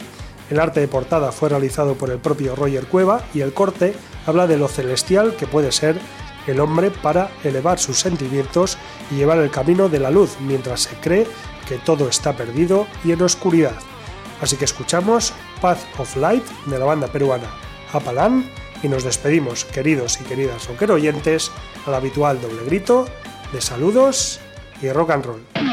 El arte de portada fue realizado por el propio Roger Cueva y el corte habla de lo celestial que puede ser el hombre para elevar sus sentimientos y llevar el camino de la luz mientras se cree que todo está perdido y en oscuridad. Así que escuchamos Path of Light de la banda peruana Apalan y nos despedimos, queridos y queridas oyentes, al habitual doble grito de saludos y rock and roll.